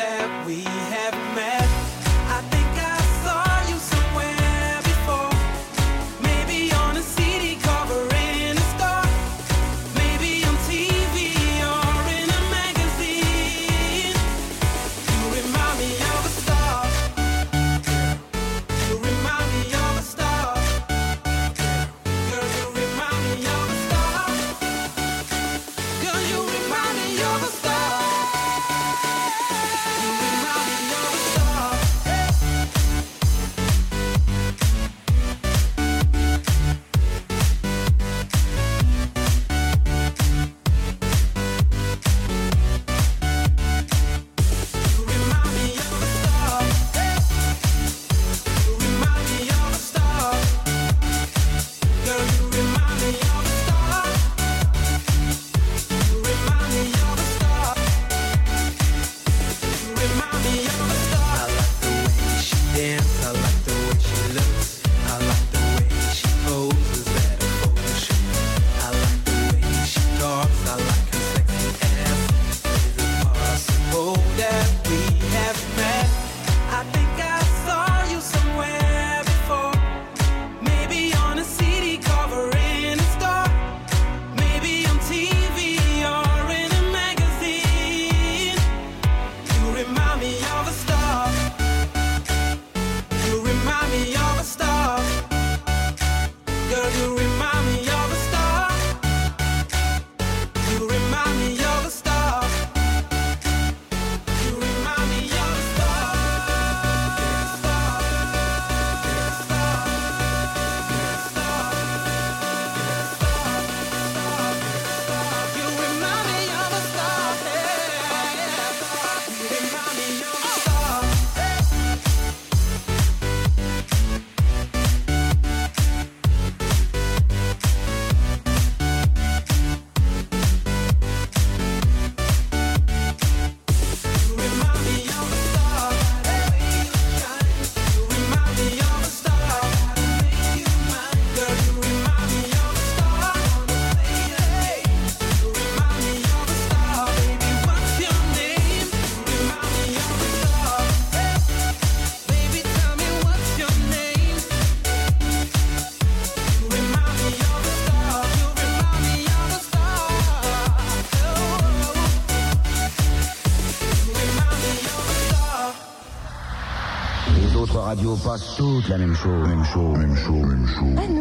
passent toutes la même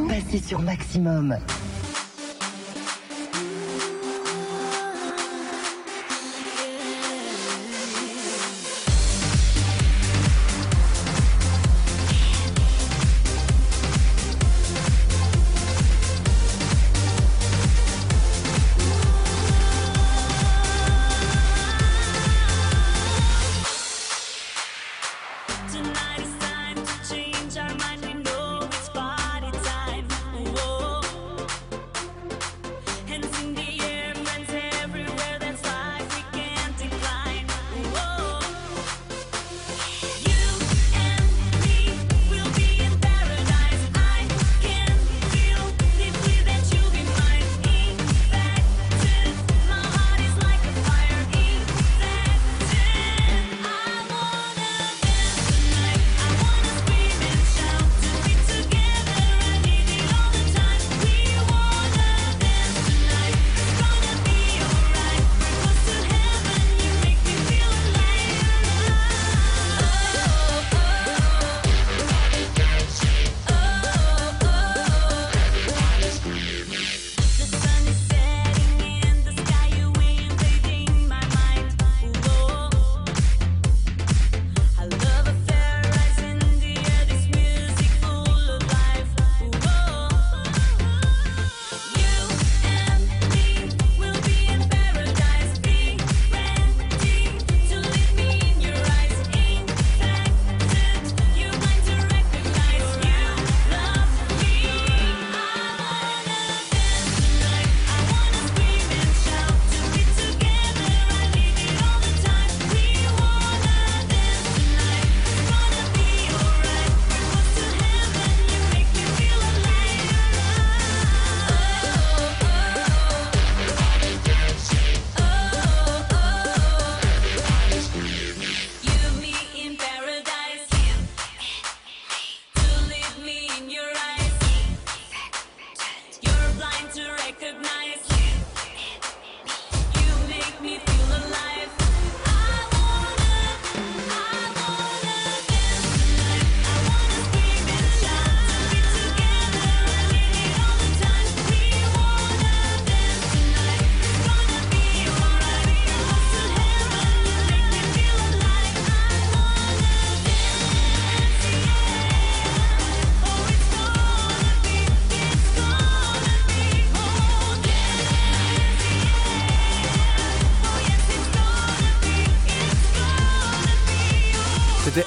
Passez sur Maximum.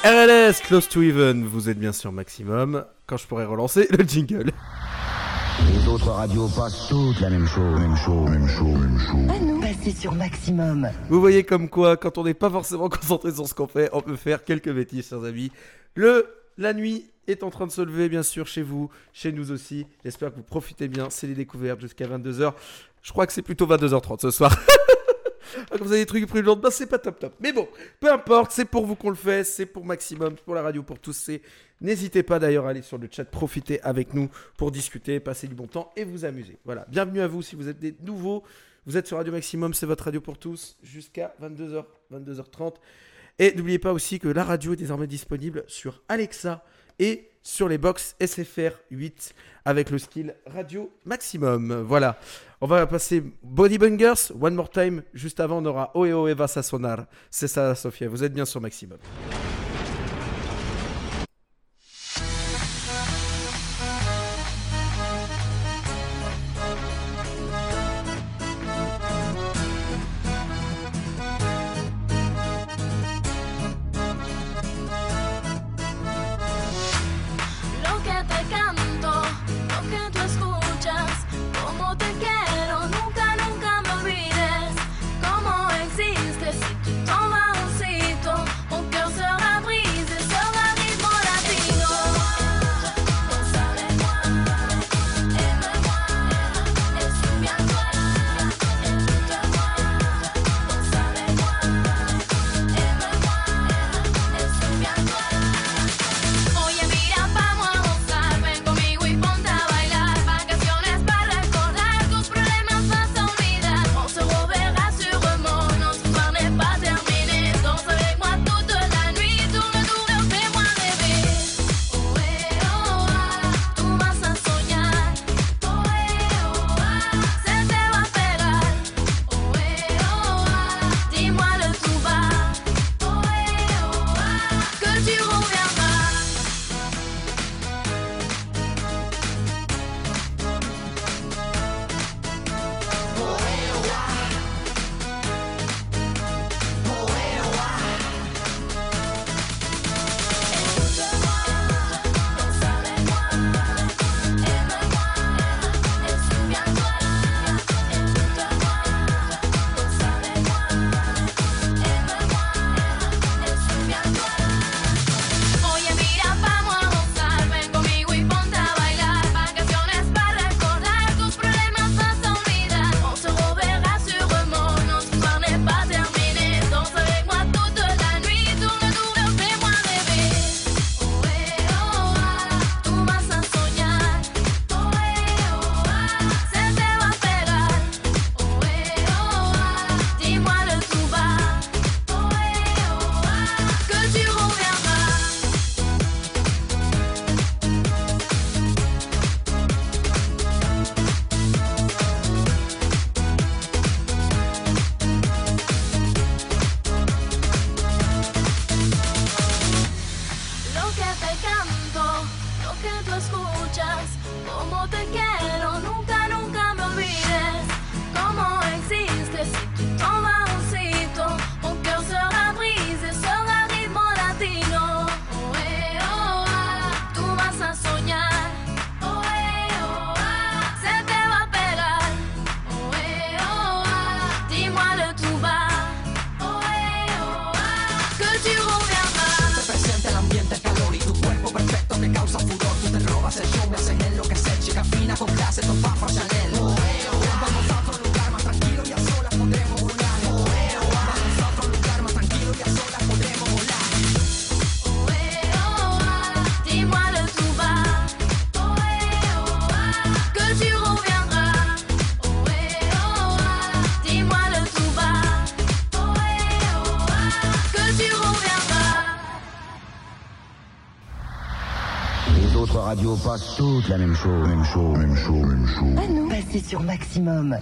RLS, Close to Even. Vous êtes bien sûr maximum. Quand je pourrai relancer le jingle.
Les autres radios passent toutes la même chose, même chose, même chose, même chose.
À nous, passez sur maximum.
Vous voyez comme quoi, quand on n'est pas forcément concentré sur ce qu'on fait, on peut faire quelques bêtises, chers amis. Le, la nuit est en train de se lever, bien sûr, chez vous, chez nous aussi. J'espère que vous profitez bien. C'est les découvertes jusqu'à 22h. Je crois que c'est plutôt 22h30 ce soir. Vous avez des trucs prudents, bah c'est pas top top. Mais bon, peu importe, c'est pour vous qu'on le fait, c'est pour maximum, pour la radio, pour tous. N'hésitez pas d'ailleurs à aller sur le chat, profiter avec nous pour discuter, passer du bon temps et vous amuser. Voilà, bienvenue à vous si vous êtes des nouveaux. Vous êtes sur Radio Maximum, c'est votre radio pour tous jusqu'à 22h, 22h30. Et n'oubliez pas aussi que la radio est désormais disponible sur Alexa et sur les box SFR 8 avec le skill Radio Maximum. Voilà. On va passer Body Bungers, One More Time. Juste avant, on aura Oe Oe va sonar. C'est ça, Sophia. Vous êtes bien sur Maximum.
Toutes la même chose, même chose, même chose, même chose.
À nous, passez sur maximum.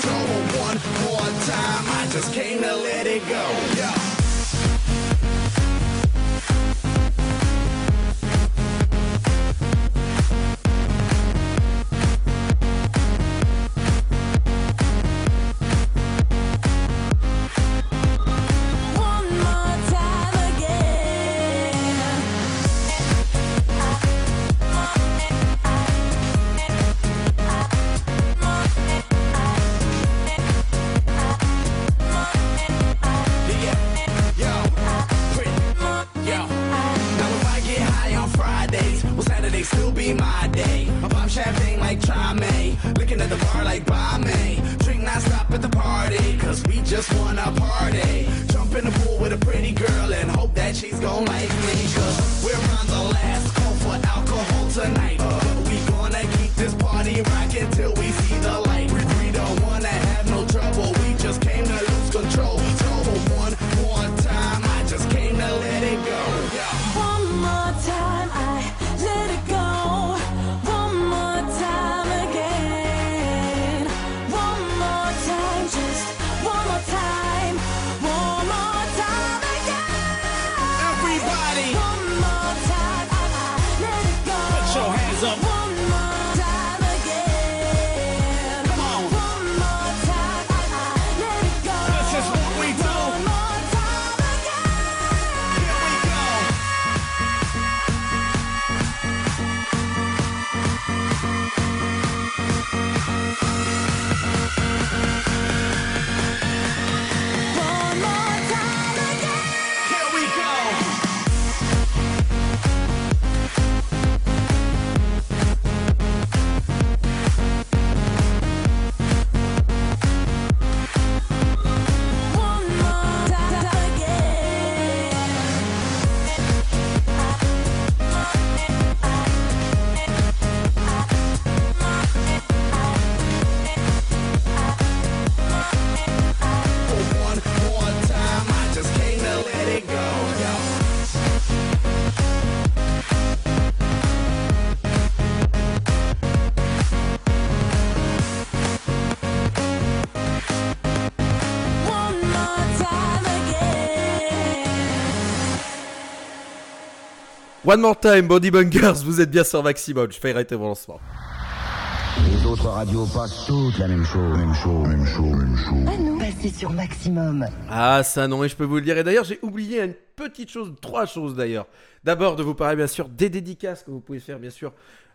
Control. One more time, I just came to let it go.
One more time,
Body Bunkers, vous êtes bien sur Maximum. Je fais arrêter mon lancement.
Les autres radios passent toutes la même chose, même chose, même chose, même chose.
À nous, passez sur Maximum.
Ah, ça non, et je peux vous le dire. Et d'ailleurs, j'ai oublié une petite chose, trois choses d'ailleurs. D'abord, de vous parler bien sûr des dédicaces que vous pouvez faire, bien sûr,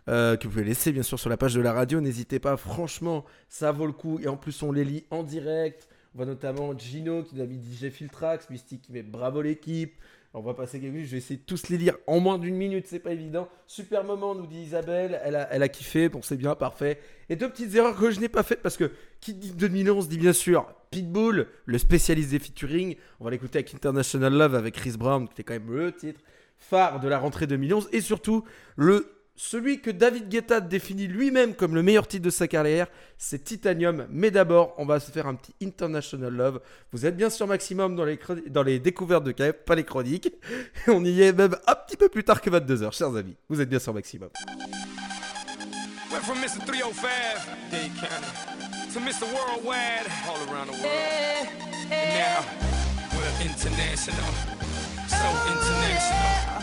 euh, que vous pouvez laisser bien sûr sur la page de la radio. N'hésitez pas, franchement, ça vaut le coup. Et en plus, on les lit en direct. On voit notamment Gino qui nous a mis DJ Filtrax, Mystique qui met bravo l'équipe. On va passer quelques je vais essayer de tous les lire en moins d'une minute, c'est pas évident. Super moment, nous dit Isabelle, elle a, elle a kiffé, bon c'est bien, parfait. Et deux petites erreurs que je n'ai pas faites parce que qui dit 2011 dit bien sûr Pitbull, le spécialiste des featuring. On va l'écouter avec International Love avec Chris Brown, qui était quand même le titre phare de la rentrée 2011. Et surtout, le celui que David Guetta définit lui-même comme le meilleur titre de sa carrière, c'est Titanium. Mais d'abord, on va se faire un petit International Love. Vous êtes bien sûr maximum dans les, chron- dans les découvertes de Kev, pas les chroniques. on y est même un petit peu plus tard que 22h, chers amis. Vous êtes bien sûr maximum.
Went from Mr. 305, Dade County, to Mr. Worldwide, all around the world. And now, we're international, so international,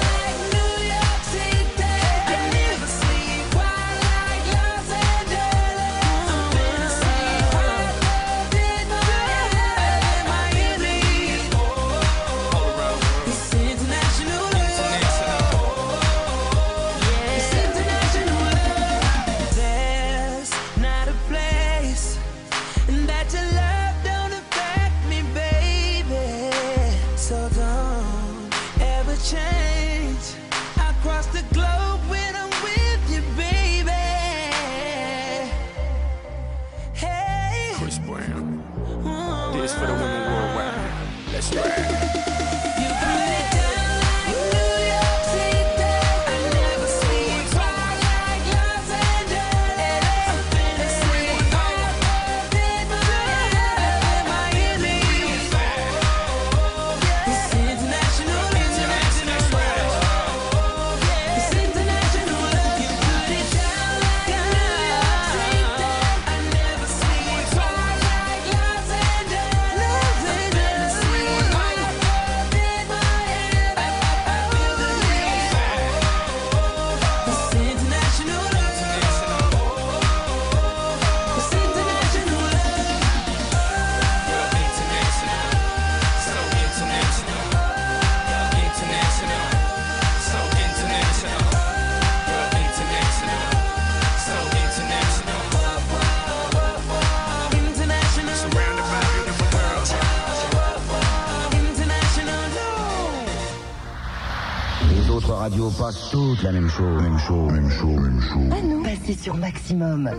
Toutes la même chose, même chose, même chose, même chose.
Ah non, passez sur Maximum.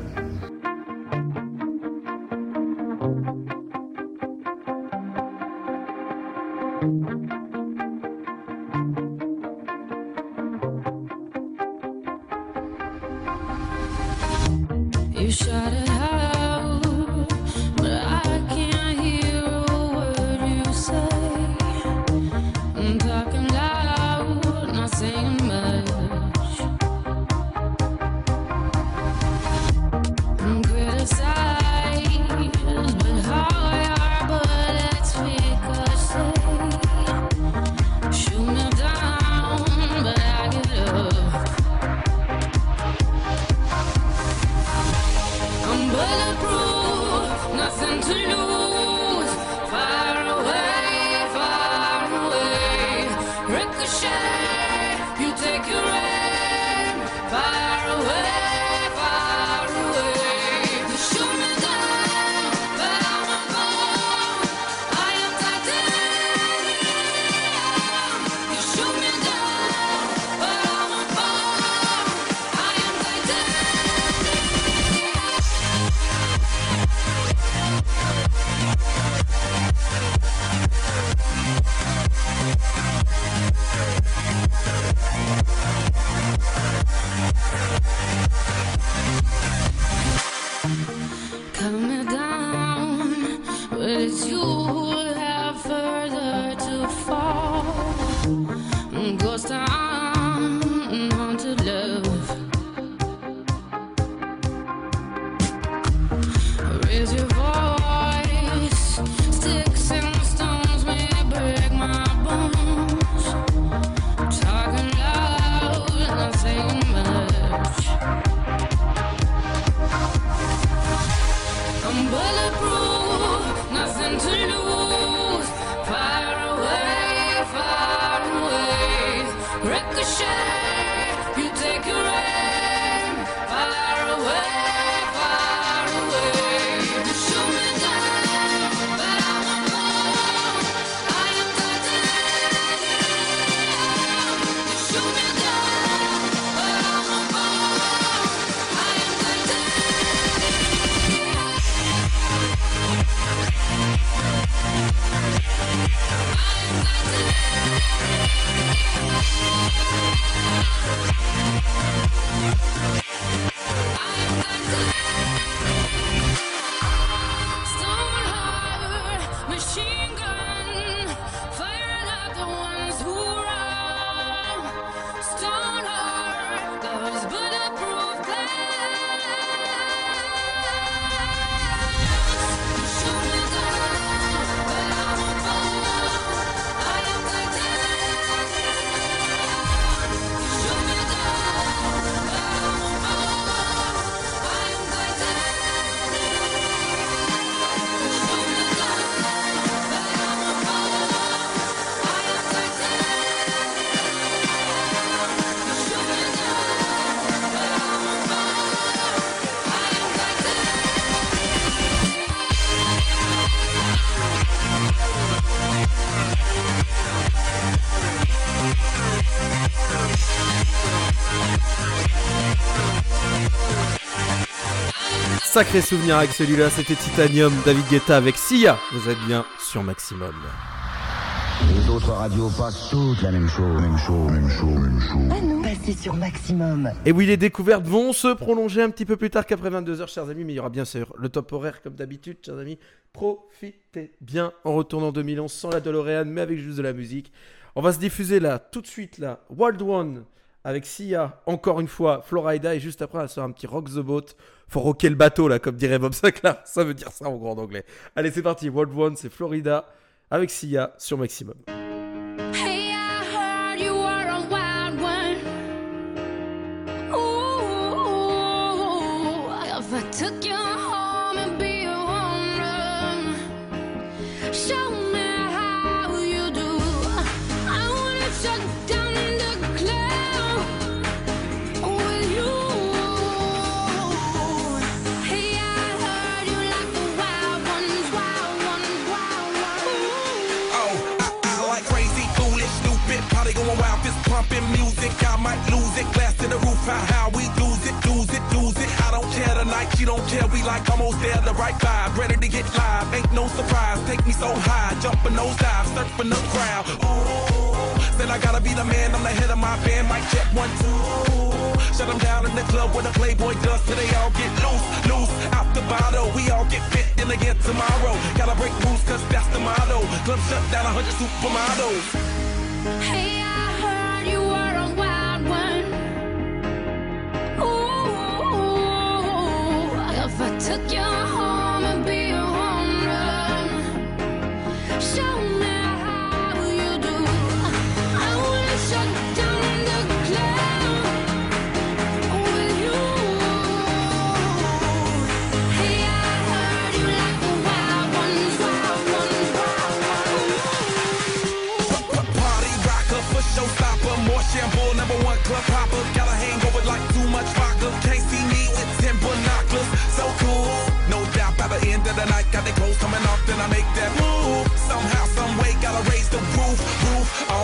Sacré souvenir avec celui-là, c'était Titanium, David Guetta avec Sia. Vous êtes bien sur Maximum.
Les autres radios passent toutes la même chose, même chose, même chose, même chose.
À nous, passez sur Maximum.
Et oui, les découvertes vont se prolonger un petit peu plus tard qu'après 22h, chers amis, mais il y aura bien sûr le top horaire comme d'habitude, chers amis. Profitez bien en retournant en 2011 sans la DeLorean, mais avec juste de la musique. On va se diffuser là, tout de suite là, Wild One avec Sia, encore une fois, Florida, et juste après, on va se faire un petit Rock the Boat. Faut rocker le bateau là, comme dirait Bob Sinclair. Ça veut dire ça en grand anglais. Allez, c'est parti. Wild One, c'est Florida avec Sia sur Maximum.
I
roof, how, we lose it, lose it, lose it. I don't care tonight, she don't care, we like almost there, the right vibe, ready to get live. Ain't no surprise, take me so high, jumping those dives, surfing the crowd. Ooh, said I gotta be the man, I'm the head of my band, mic check one, two. Shut them down in the club where the Playboy does, till they all get loose, loose, out the bottle. We all get fit in again tomorrow. Gotta break rules, cause that's the motto. Club shut down, 100 supermodels.
Hey, I heard you were took you home and be a home run, show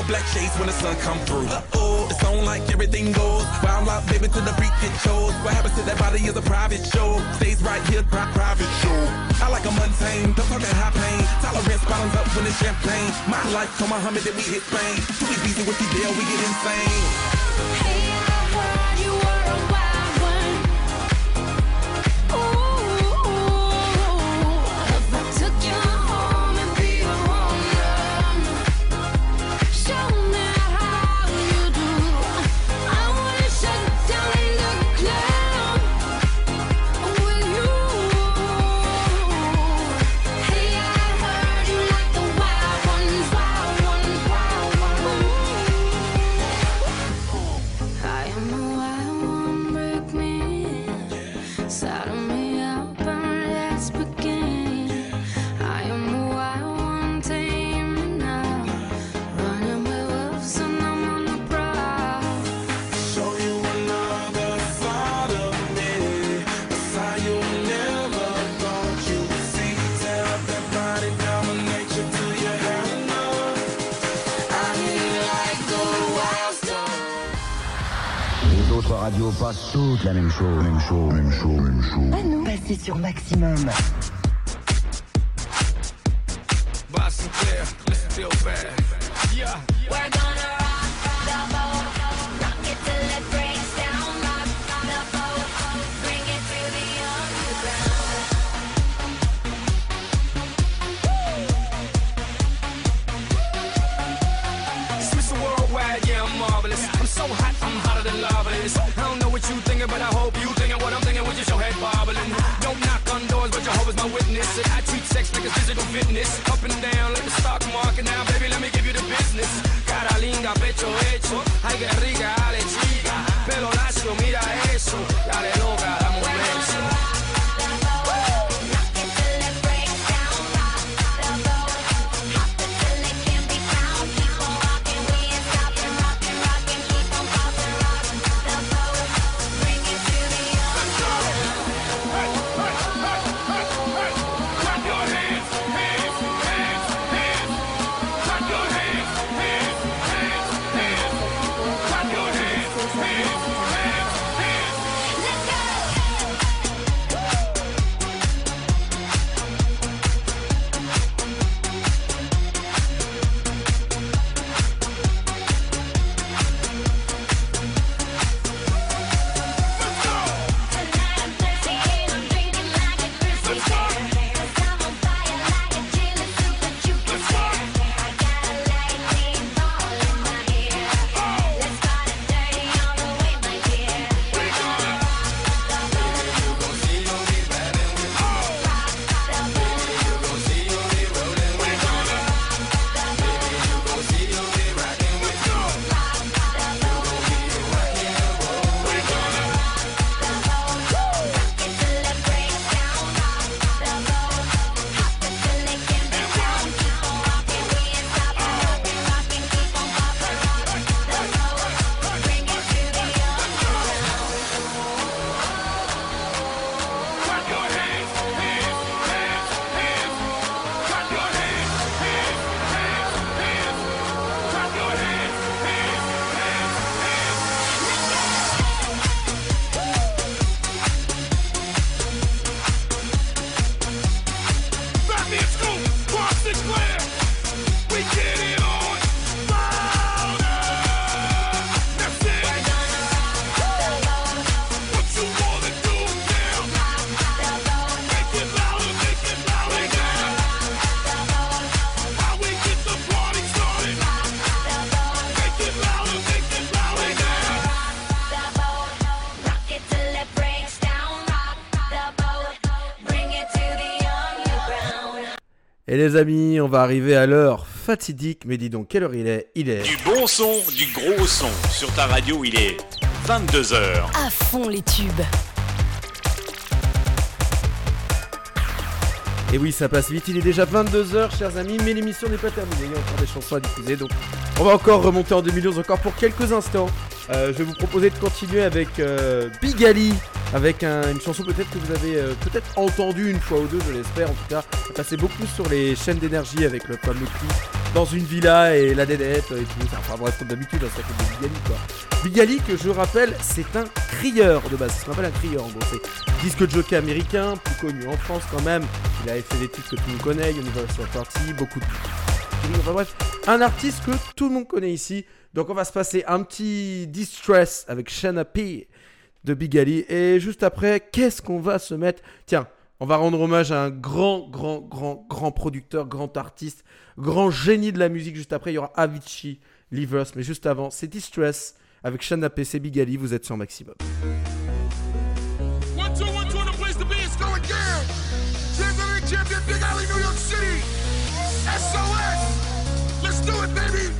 black shades when the sun come through. Uh-oh, it's on like everything goes. Wild out, baby, to the freak it shows. What happens to that body is a private show. Stays right here, pri- private show. I like a mundane, don't talk that high pain. Tolerance bottoms up when it's champagne. My life, to Muhammad, then we hit Spain. Too easy with the deal, we get insane.
Hey,
Radios passent toutes la même chose, même chose, même chose, même chose.
À nous, passez sur Maximum.
Les amis, on va arriver à l'heure fatidique, mais dis donc, quelle heure il est? Il est...
Du bon son, du gros son. Sur ta radio, il est 22h.
À fond les tubes.
Et oui, ça passe vite, il est déjà 22h, chers amis, mais l'émission n'est pas terminée, il y a encore des chansons à diffuser, donc on va encore remonter en 2011, encore pour quelques instants. Euh, je vais vous proposer de continuer avec euh, Big Ali, avec un- une chanson peut-être que vous avez euh, peut-être entendue une fois ou deux, je l'espère, en tout cas, ça passait beaucoup sur les chaînes d'énergie avec le fameux dans une villa et la dédette et tout, enfin bref, comme d'habitude, hein, ça fait de Big Ali, quoi. Big Ali, que je rappelle, c'est un crieur de base, c'est ce qu'on un crieur en gros, c'est disque jockey américain, plus connu en France quand même, il avait fait des titres que tout le monde connaît, Universal Party, beaucoup de Enfin bref, un artiste que tout le monde connaît ici. Donc on va se passer un petit distress avec Shanna P de Big Ali. Et juste après, qu'est-ce qu'on va se mettre? Tiens, on va rendre hommage à un grand, grand, grand, grand producteur, grand artiste, grand génie de la musique. Juste après, il y aura Avicii, Livers. Mais juste avant, c'est Distress avec Shanna P, c'est Big Ali. Vous êtes sur Maximum.
SOS. Let's do it, baby.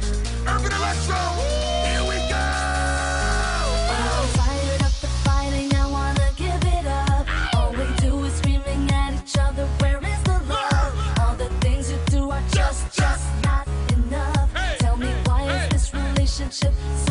是？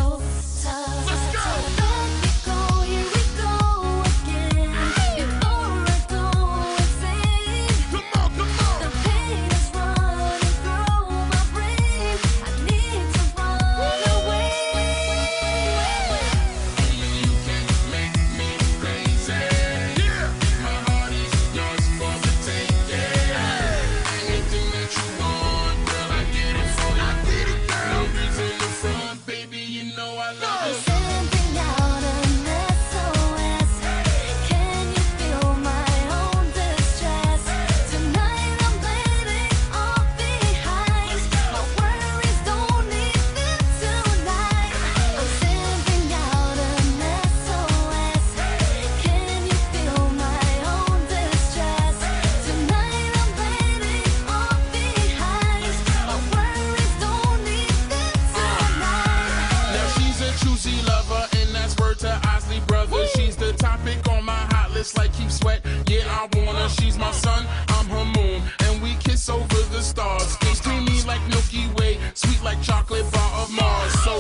My
like keep sweat. Yeah, I her. She's my sun, I'm her moon, and we kiss over the stars. Creamy like Milky Way, sweet like chocolate bar of Mars. So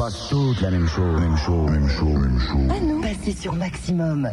passent toutes la même chose. Même chose, même chose, même chose.
Ah non. Passez sur Maximum.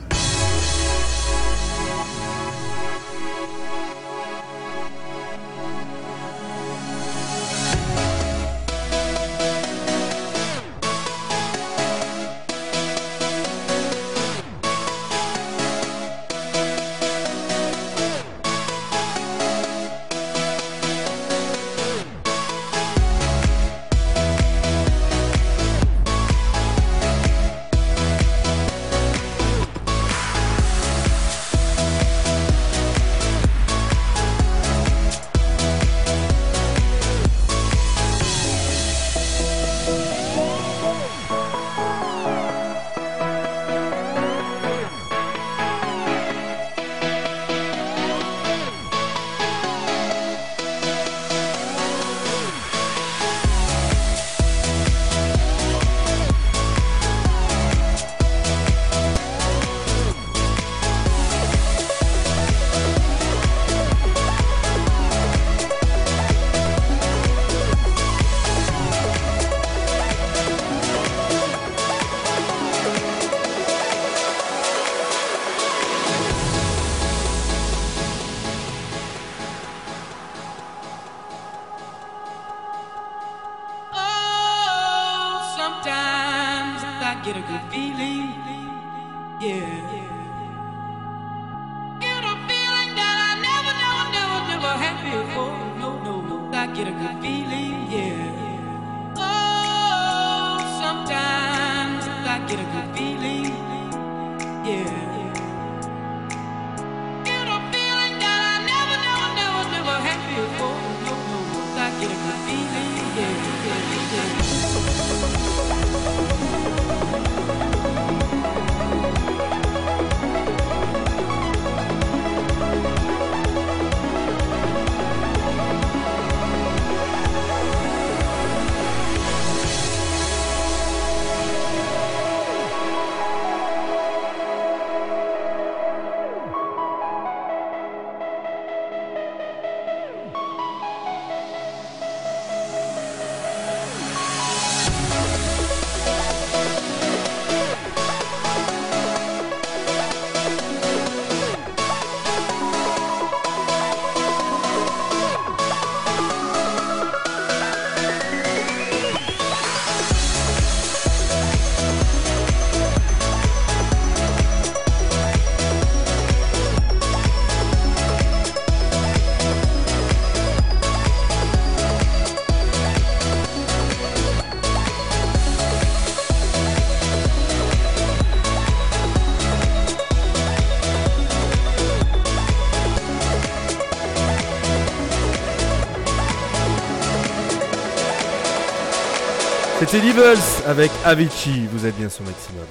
C'était Levels avec Avicii. Vous êtes bien sur Maximum.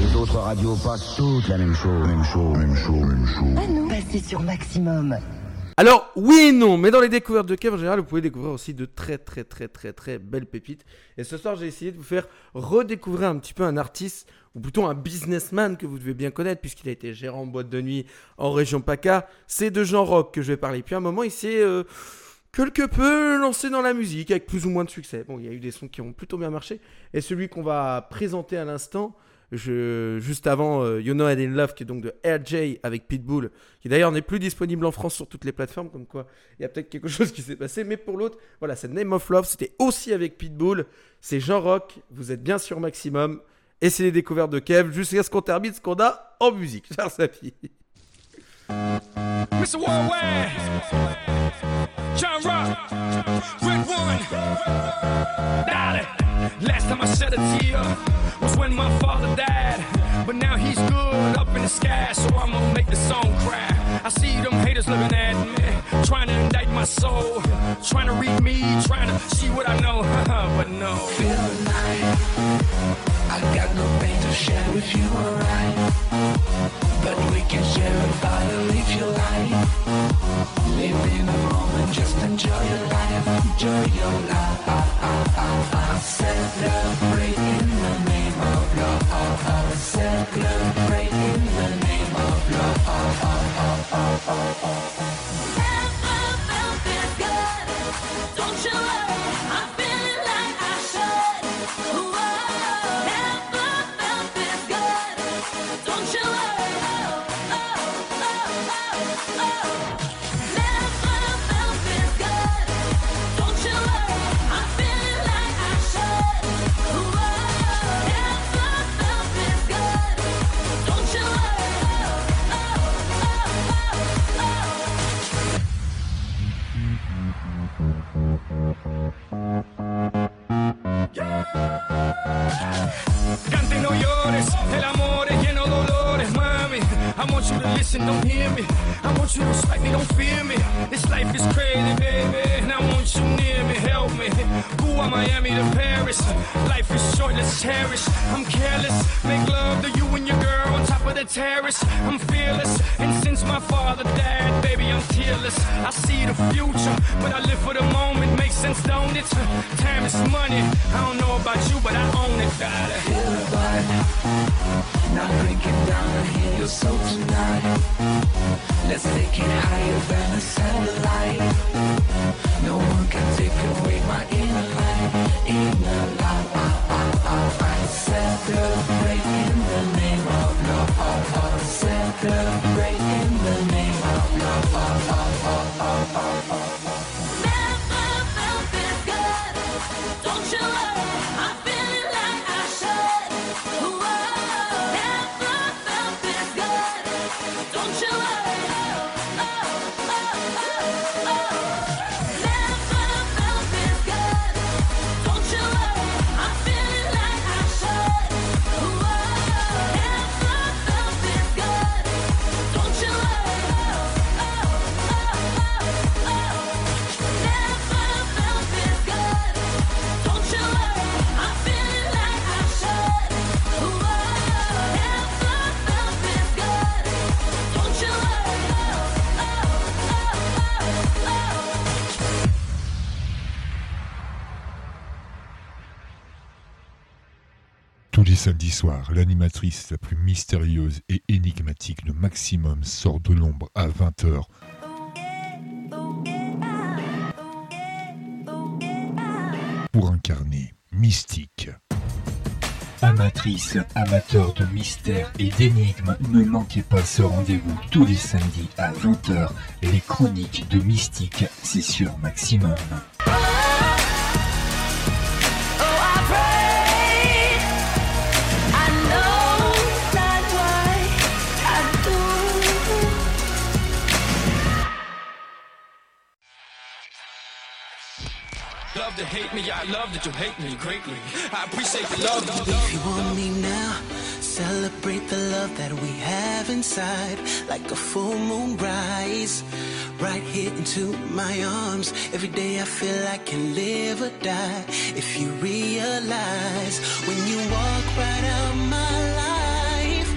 Les autres radios passent toutes la même chose, même chose, même chose, même chose.
Nous, passez sur Maximum.
Alors, oui et non, mais dans les découvertes de Kev en général, vous pouvez découvrir aussi de très très très très très belles pépites. Et ce soir, j'ai essayé de vous faire redécouvrir un petit peu un artiste, ou plutôt un businessman que vous devez bien connaître, puisqu'il a été gérant en boîte de nuit en région PACA. C'est de Jean Rock que je vais parler. Puis à un moment, il s'est euh, quelque peu lancé dans la musique, avec plus ou moins de succès. Bon, il y a eu des sons qui ont plutôt bien marché. Et celui qu'on va présenter à l'instant, je, juste avant euh, You Know I In Love, qui est donc de RJ avec Pitbull, qui d'ailleurs n'est plus disponible en France sur toutes les plateformes, comme quoi il y a peut-être quelque chose qui s'est passé. Mais pour l'autre, voilà, c'est Name of Love, c'était aussi avec Pitbull. C'est Jean Rock, vous êtes bien sur Maximum. Et c'est les découvertes de Kev, jusqu'à ce qu'on termine ce qu'on a en musique. Faire sa fille.
Mr. Worldwide, John Rock, Rick One, Dolly. Last time I shed a tear was when my father died. But now he's good up in the sky, so I'm gonna make the song cry. I see them haters looking at me, trying to indict my soul, trying to read me, trying to see what I know, but no.
Feel alive. I got no pain to share with you, alright. But we can share a bottle if you like. Live in the moment, just enjoy your life, enjoy your life. Celebrate in the name of love. Celebrate in the
Oh, oh, oh, oh.
Terrace. I'm fearless, and since my father died, baby, I'm tearless. I see the future, but I live for the moment. Makes sense, don't it? Time is money. I don't know about you, but I own it, darling.
Feel the drinking down and hear your soul tonight. Let's take it higher than a satellite.
Yeah. L'animatrice la plus mystérieuse et énigmatique de Maximum sort de l'ombre à 20h. Pour incarner Mystique.
Amatrices, amateurs de mystères et d'énigmes, ne manquez pas ce rendez-vous tous les samedis à 20h. Les chroniques de Mystique, c'est sur Maximum.
Me, I love that you hate me greatly. I appreciate the love.
If you want me now, celebrate the love that we have inside. Like a full moon rise, right here into my arms. Every day I feel I can live or die. If you realize when you walk right out my life,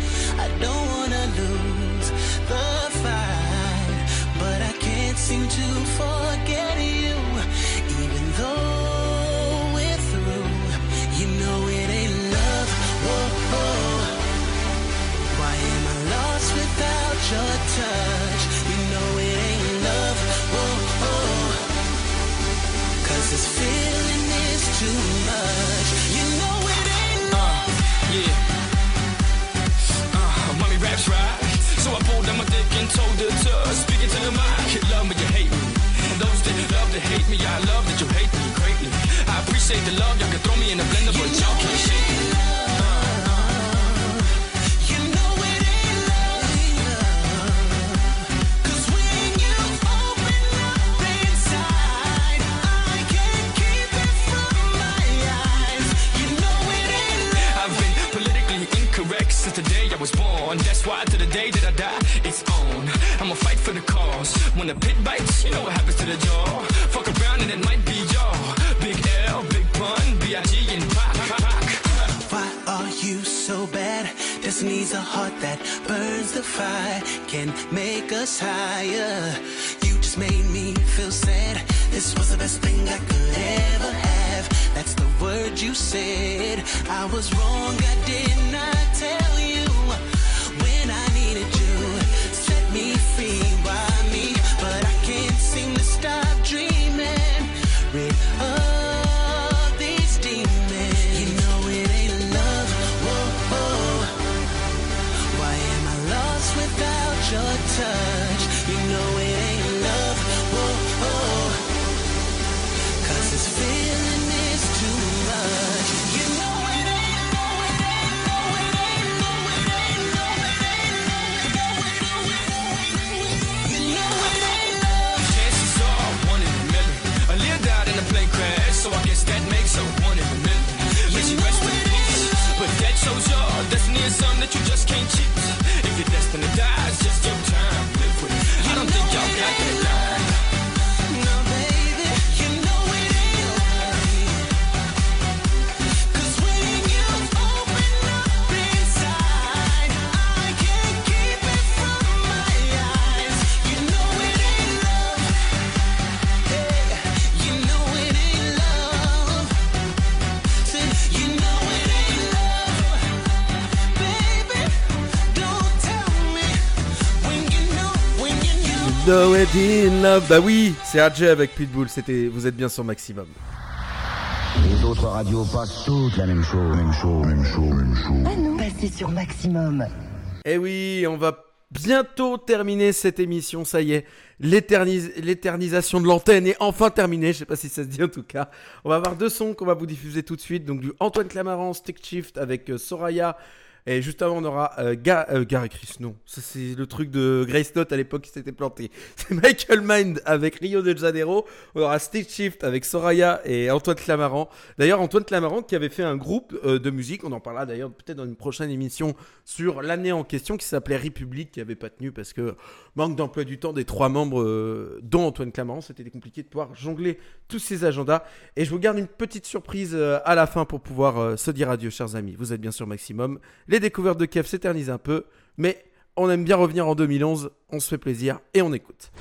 I don't wanna lose the fight. But I can't seem to forget you.
Hate me, I love that you hate me greatly. I appreciate the love. Y'all can throw me in a blender, but y'all can't shake me.
Know it ain't love. Cause when you open up inside, I can't keep it from my eyes. You know it ain't love.
I've been politically incorrect since the day I was born. That's why to the day that I die, it's on. I'ma fight for the cause. When the pit bites, you know what happens to the jaw. And it might be y'all. Big L, big pun, B.I.G. and Pac. Pac.
Why are you so bad? This needs a heart that burns the fire, can make us higher. You just made me feel sad. This was the best thing I could ever have. That's the word you said. I was wrong, I did not
In
Love.
Bah oui, c'est RJ avec Pitbull. C'était, vous êtes bien sur Maximum.
Les autres radios passent toutes la même chose, même chose, même chose, même chose.
Ah non, passez sur Maximum.
Eh oui, on va bientôt terminer cette émission, ça y est. L'éternis- L'éternisation de l'antenne est enfin terminée, je sais pas si ça se dit en tout cas. On va avoir deux sons qu'on va vous diffuser tout de suite. Donc du Antoine Clamaran, Stick Shift avec euh, Soraya. Et juste avant, on aura euh, euh, Gary Chris, non. Ça, c'est le truc de Grace Note à l'époque qui s'était planté. C'est Michael Mind avec Rio de Janeiro. On aura Stick Shift avec Soraya et Antoine Clamaran. D'ailleurs, Antoine Clamaran qui avait fait un groupe euh, de musique. On en parlera d'ailleurs peut-être dans une prochaine émission sur l'année en question qui s'appelait République, qui avait pas tenu parce que manque d'emploi du temps des trois membres, euh, dont Antoine Clamaran. C'était compliqué de pouvoir jongler tous ces agendas. Et je vous garde une petite surprise à la fin pour pouvoir se dire adieu, chers amis. Vous êtes bien sûr maximum. Découvertes de Kev s'éternisent un peu, mais on aime bien revenir en 2011. On se fait plaisir et on écoute.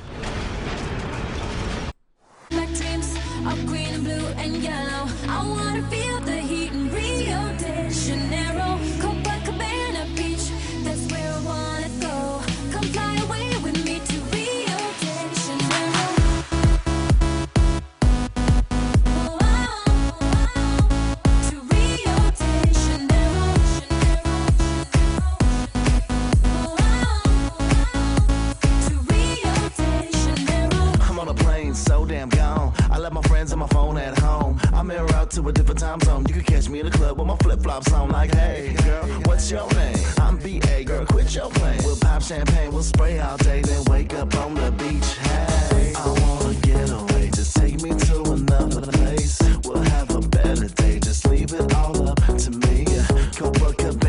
To a different time zone. You can catch me in the club with my flip flops on. Like, hey, girl, what's your name? I'm BA, girl, quit your playing. We'll pop champagne, we'll spray all day, then wake up on the beach. Hey, I wanna get away, just take me to another place. We'll have a better day, just leave it all up to me. Copacabana in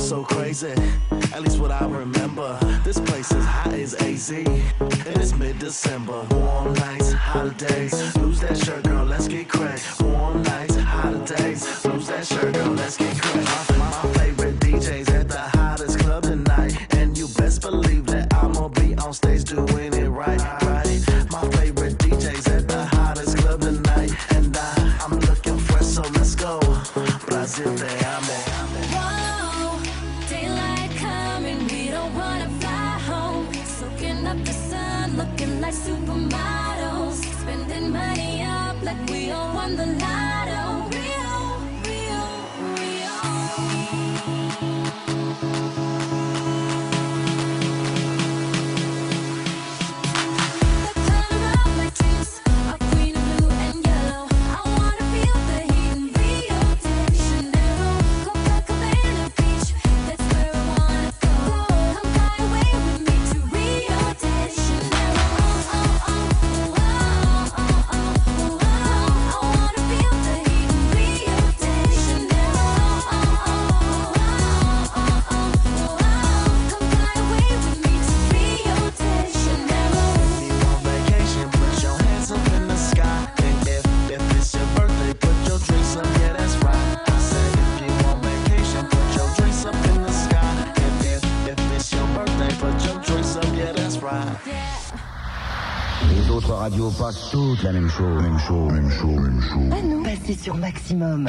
so crazy. At least what I remember. This place is hot as AZ. And it's mid December. Warm nights, holidays. Lose that shirt, girl, let's get cracked. Warm nights, holidays. Lose that shirt, girl, let's get cracked.
Won the lotto.
Toutes la même chose, même chose, même chose, même chose.
Pas nous. Passez sur Maximum.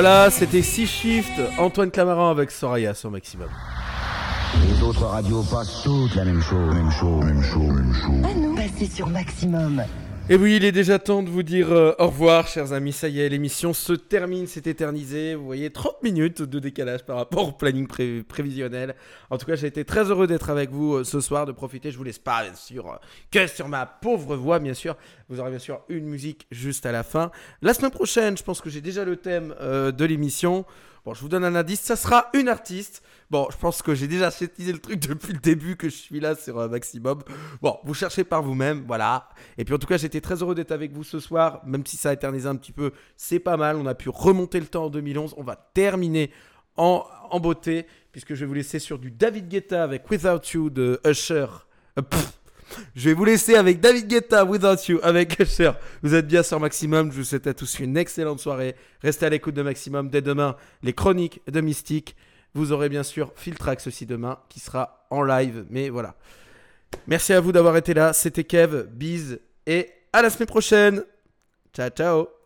Voilà, c'était 6 Shift, Antoine Clamaran avec Soraya sur Maximum.
Les autres radios passent toutes la même chose, même chose, même chose, même chose.
À nous, passez sur Maximum.
Et oui, il est déjà temps de vous dire euh, au revoir, chers amis. Ça y est, l'émission se termine, c'est éternisé. Vous voyez, 30 minutes de décalage par rapport au planning pré- prévisionnel. En tout cas, j'ai été très heureux d'être avec vous euh, ce soir, de profiter. Je vous laisse pas, bien sûr, euh, que sur ma pauvre voix, bien sûr. Vous aurez bien sûr une musique juste à la fin. La semaine prochaine, je pense que j'ai déjà le thème de l'émission. Bon, je vous donne un indice, ça sera une artiste. Bon, je pense que j'ai déjà synthétisé le truc depuis le début que je suis là sur euh, Maximum. Bon, vous cherchez par vous-même, voilà. Et puis en tout cas, j'étais très heureux d'être avec vous ce soir, même si ça a éternisé un petit peu, c'est pas mal. On a pu remonter le temps en 2011. On va terminer en, en beauté, puisque je vais vous laisser sur du David Guetta avec Without You de Usher. Euh, je vais vous laisser avec David Guetta, Without You, avec Usher. Vous êtes bien sur Maximum. Je vous souhaite à tous une excellente soirée. Restez à l'écoute de Maximum. Dès demain, les chroniques de Mystique. Vous aurez bien sûr Filtrax aussi demain, qui sera en live. Mais voilà. Merci à vous d'avoir été là. C'était Kev, bise et à la semaine prochaine. Ciao, ciao.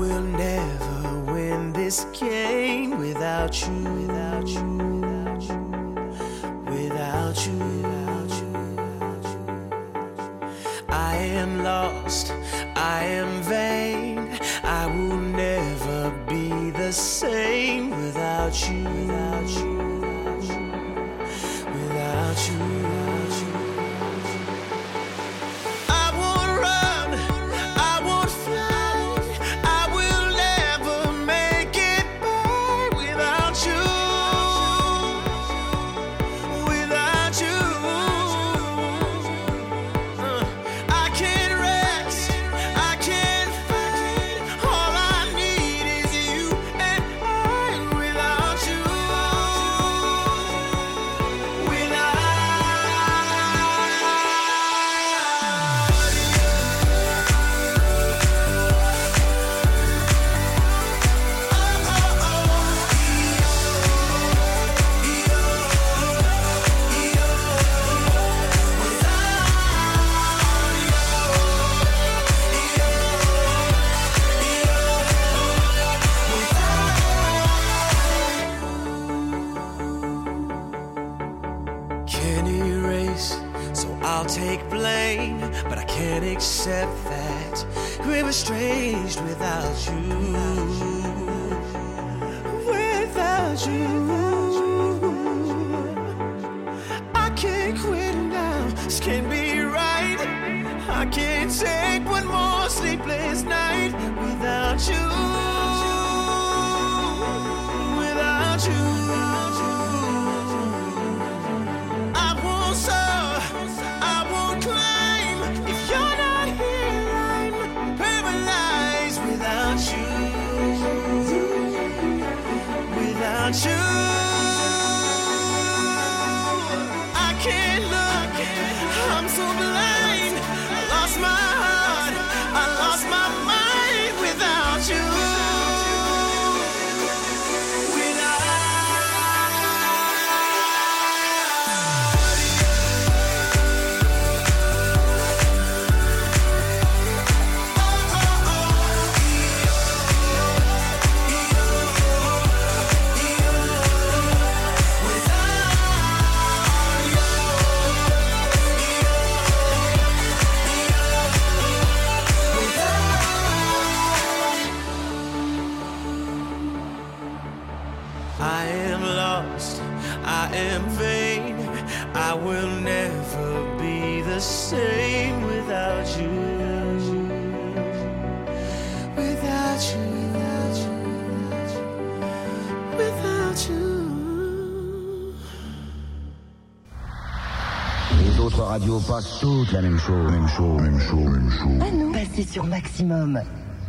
Will never win this game without you, without you,
la même chose, même chose, même chose, même chose.
Ah non, passez sur Maximum.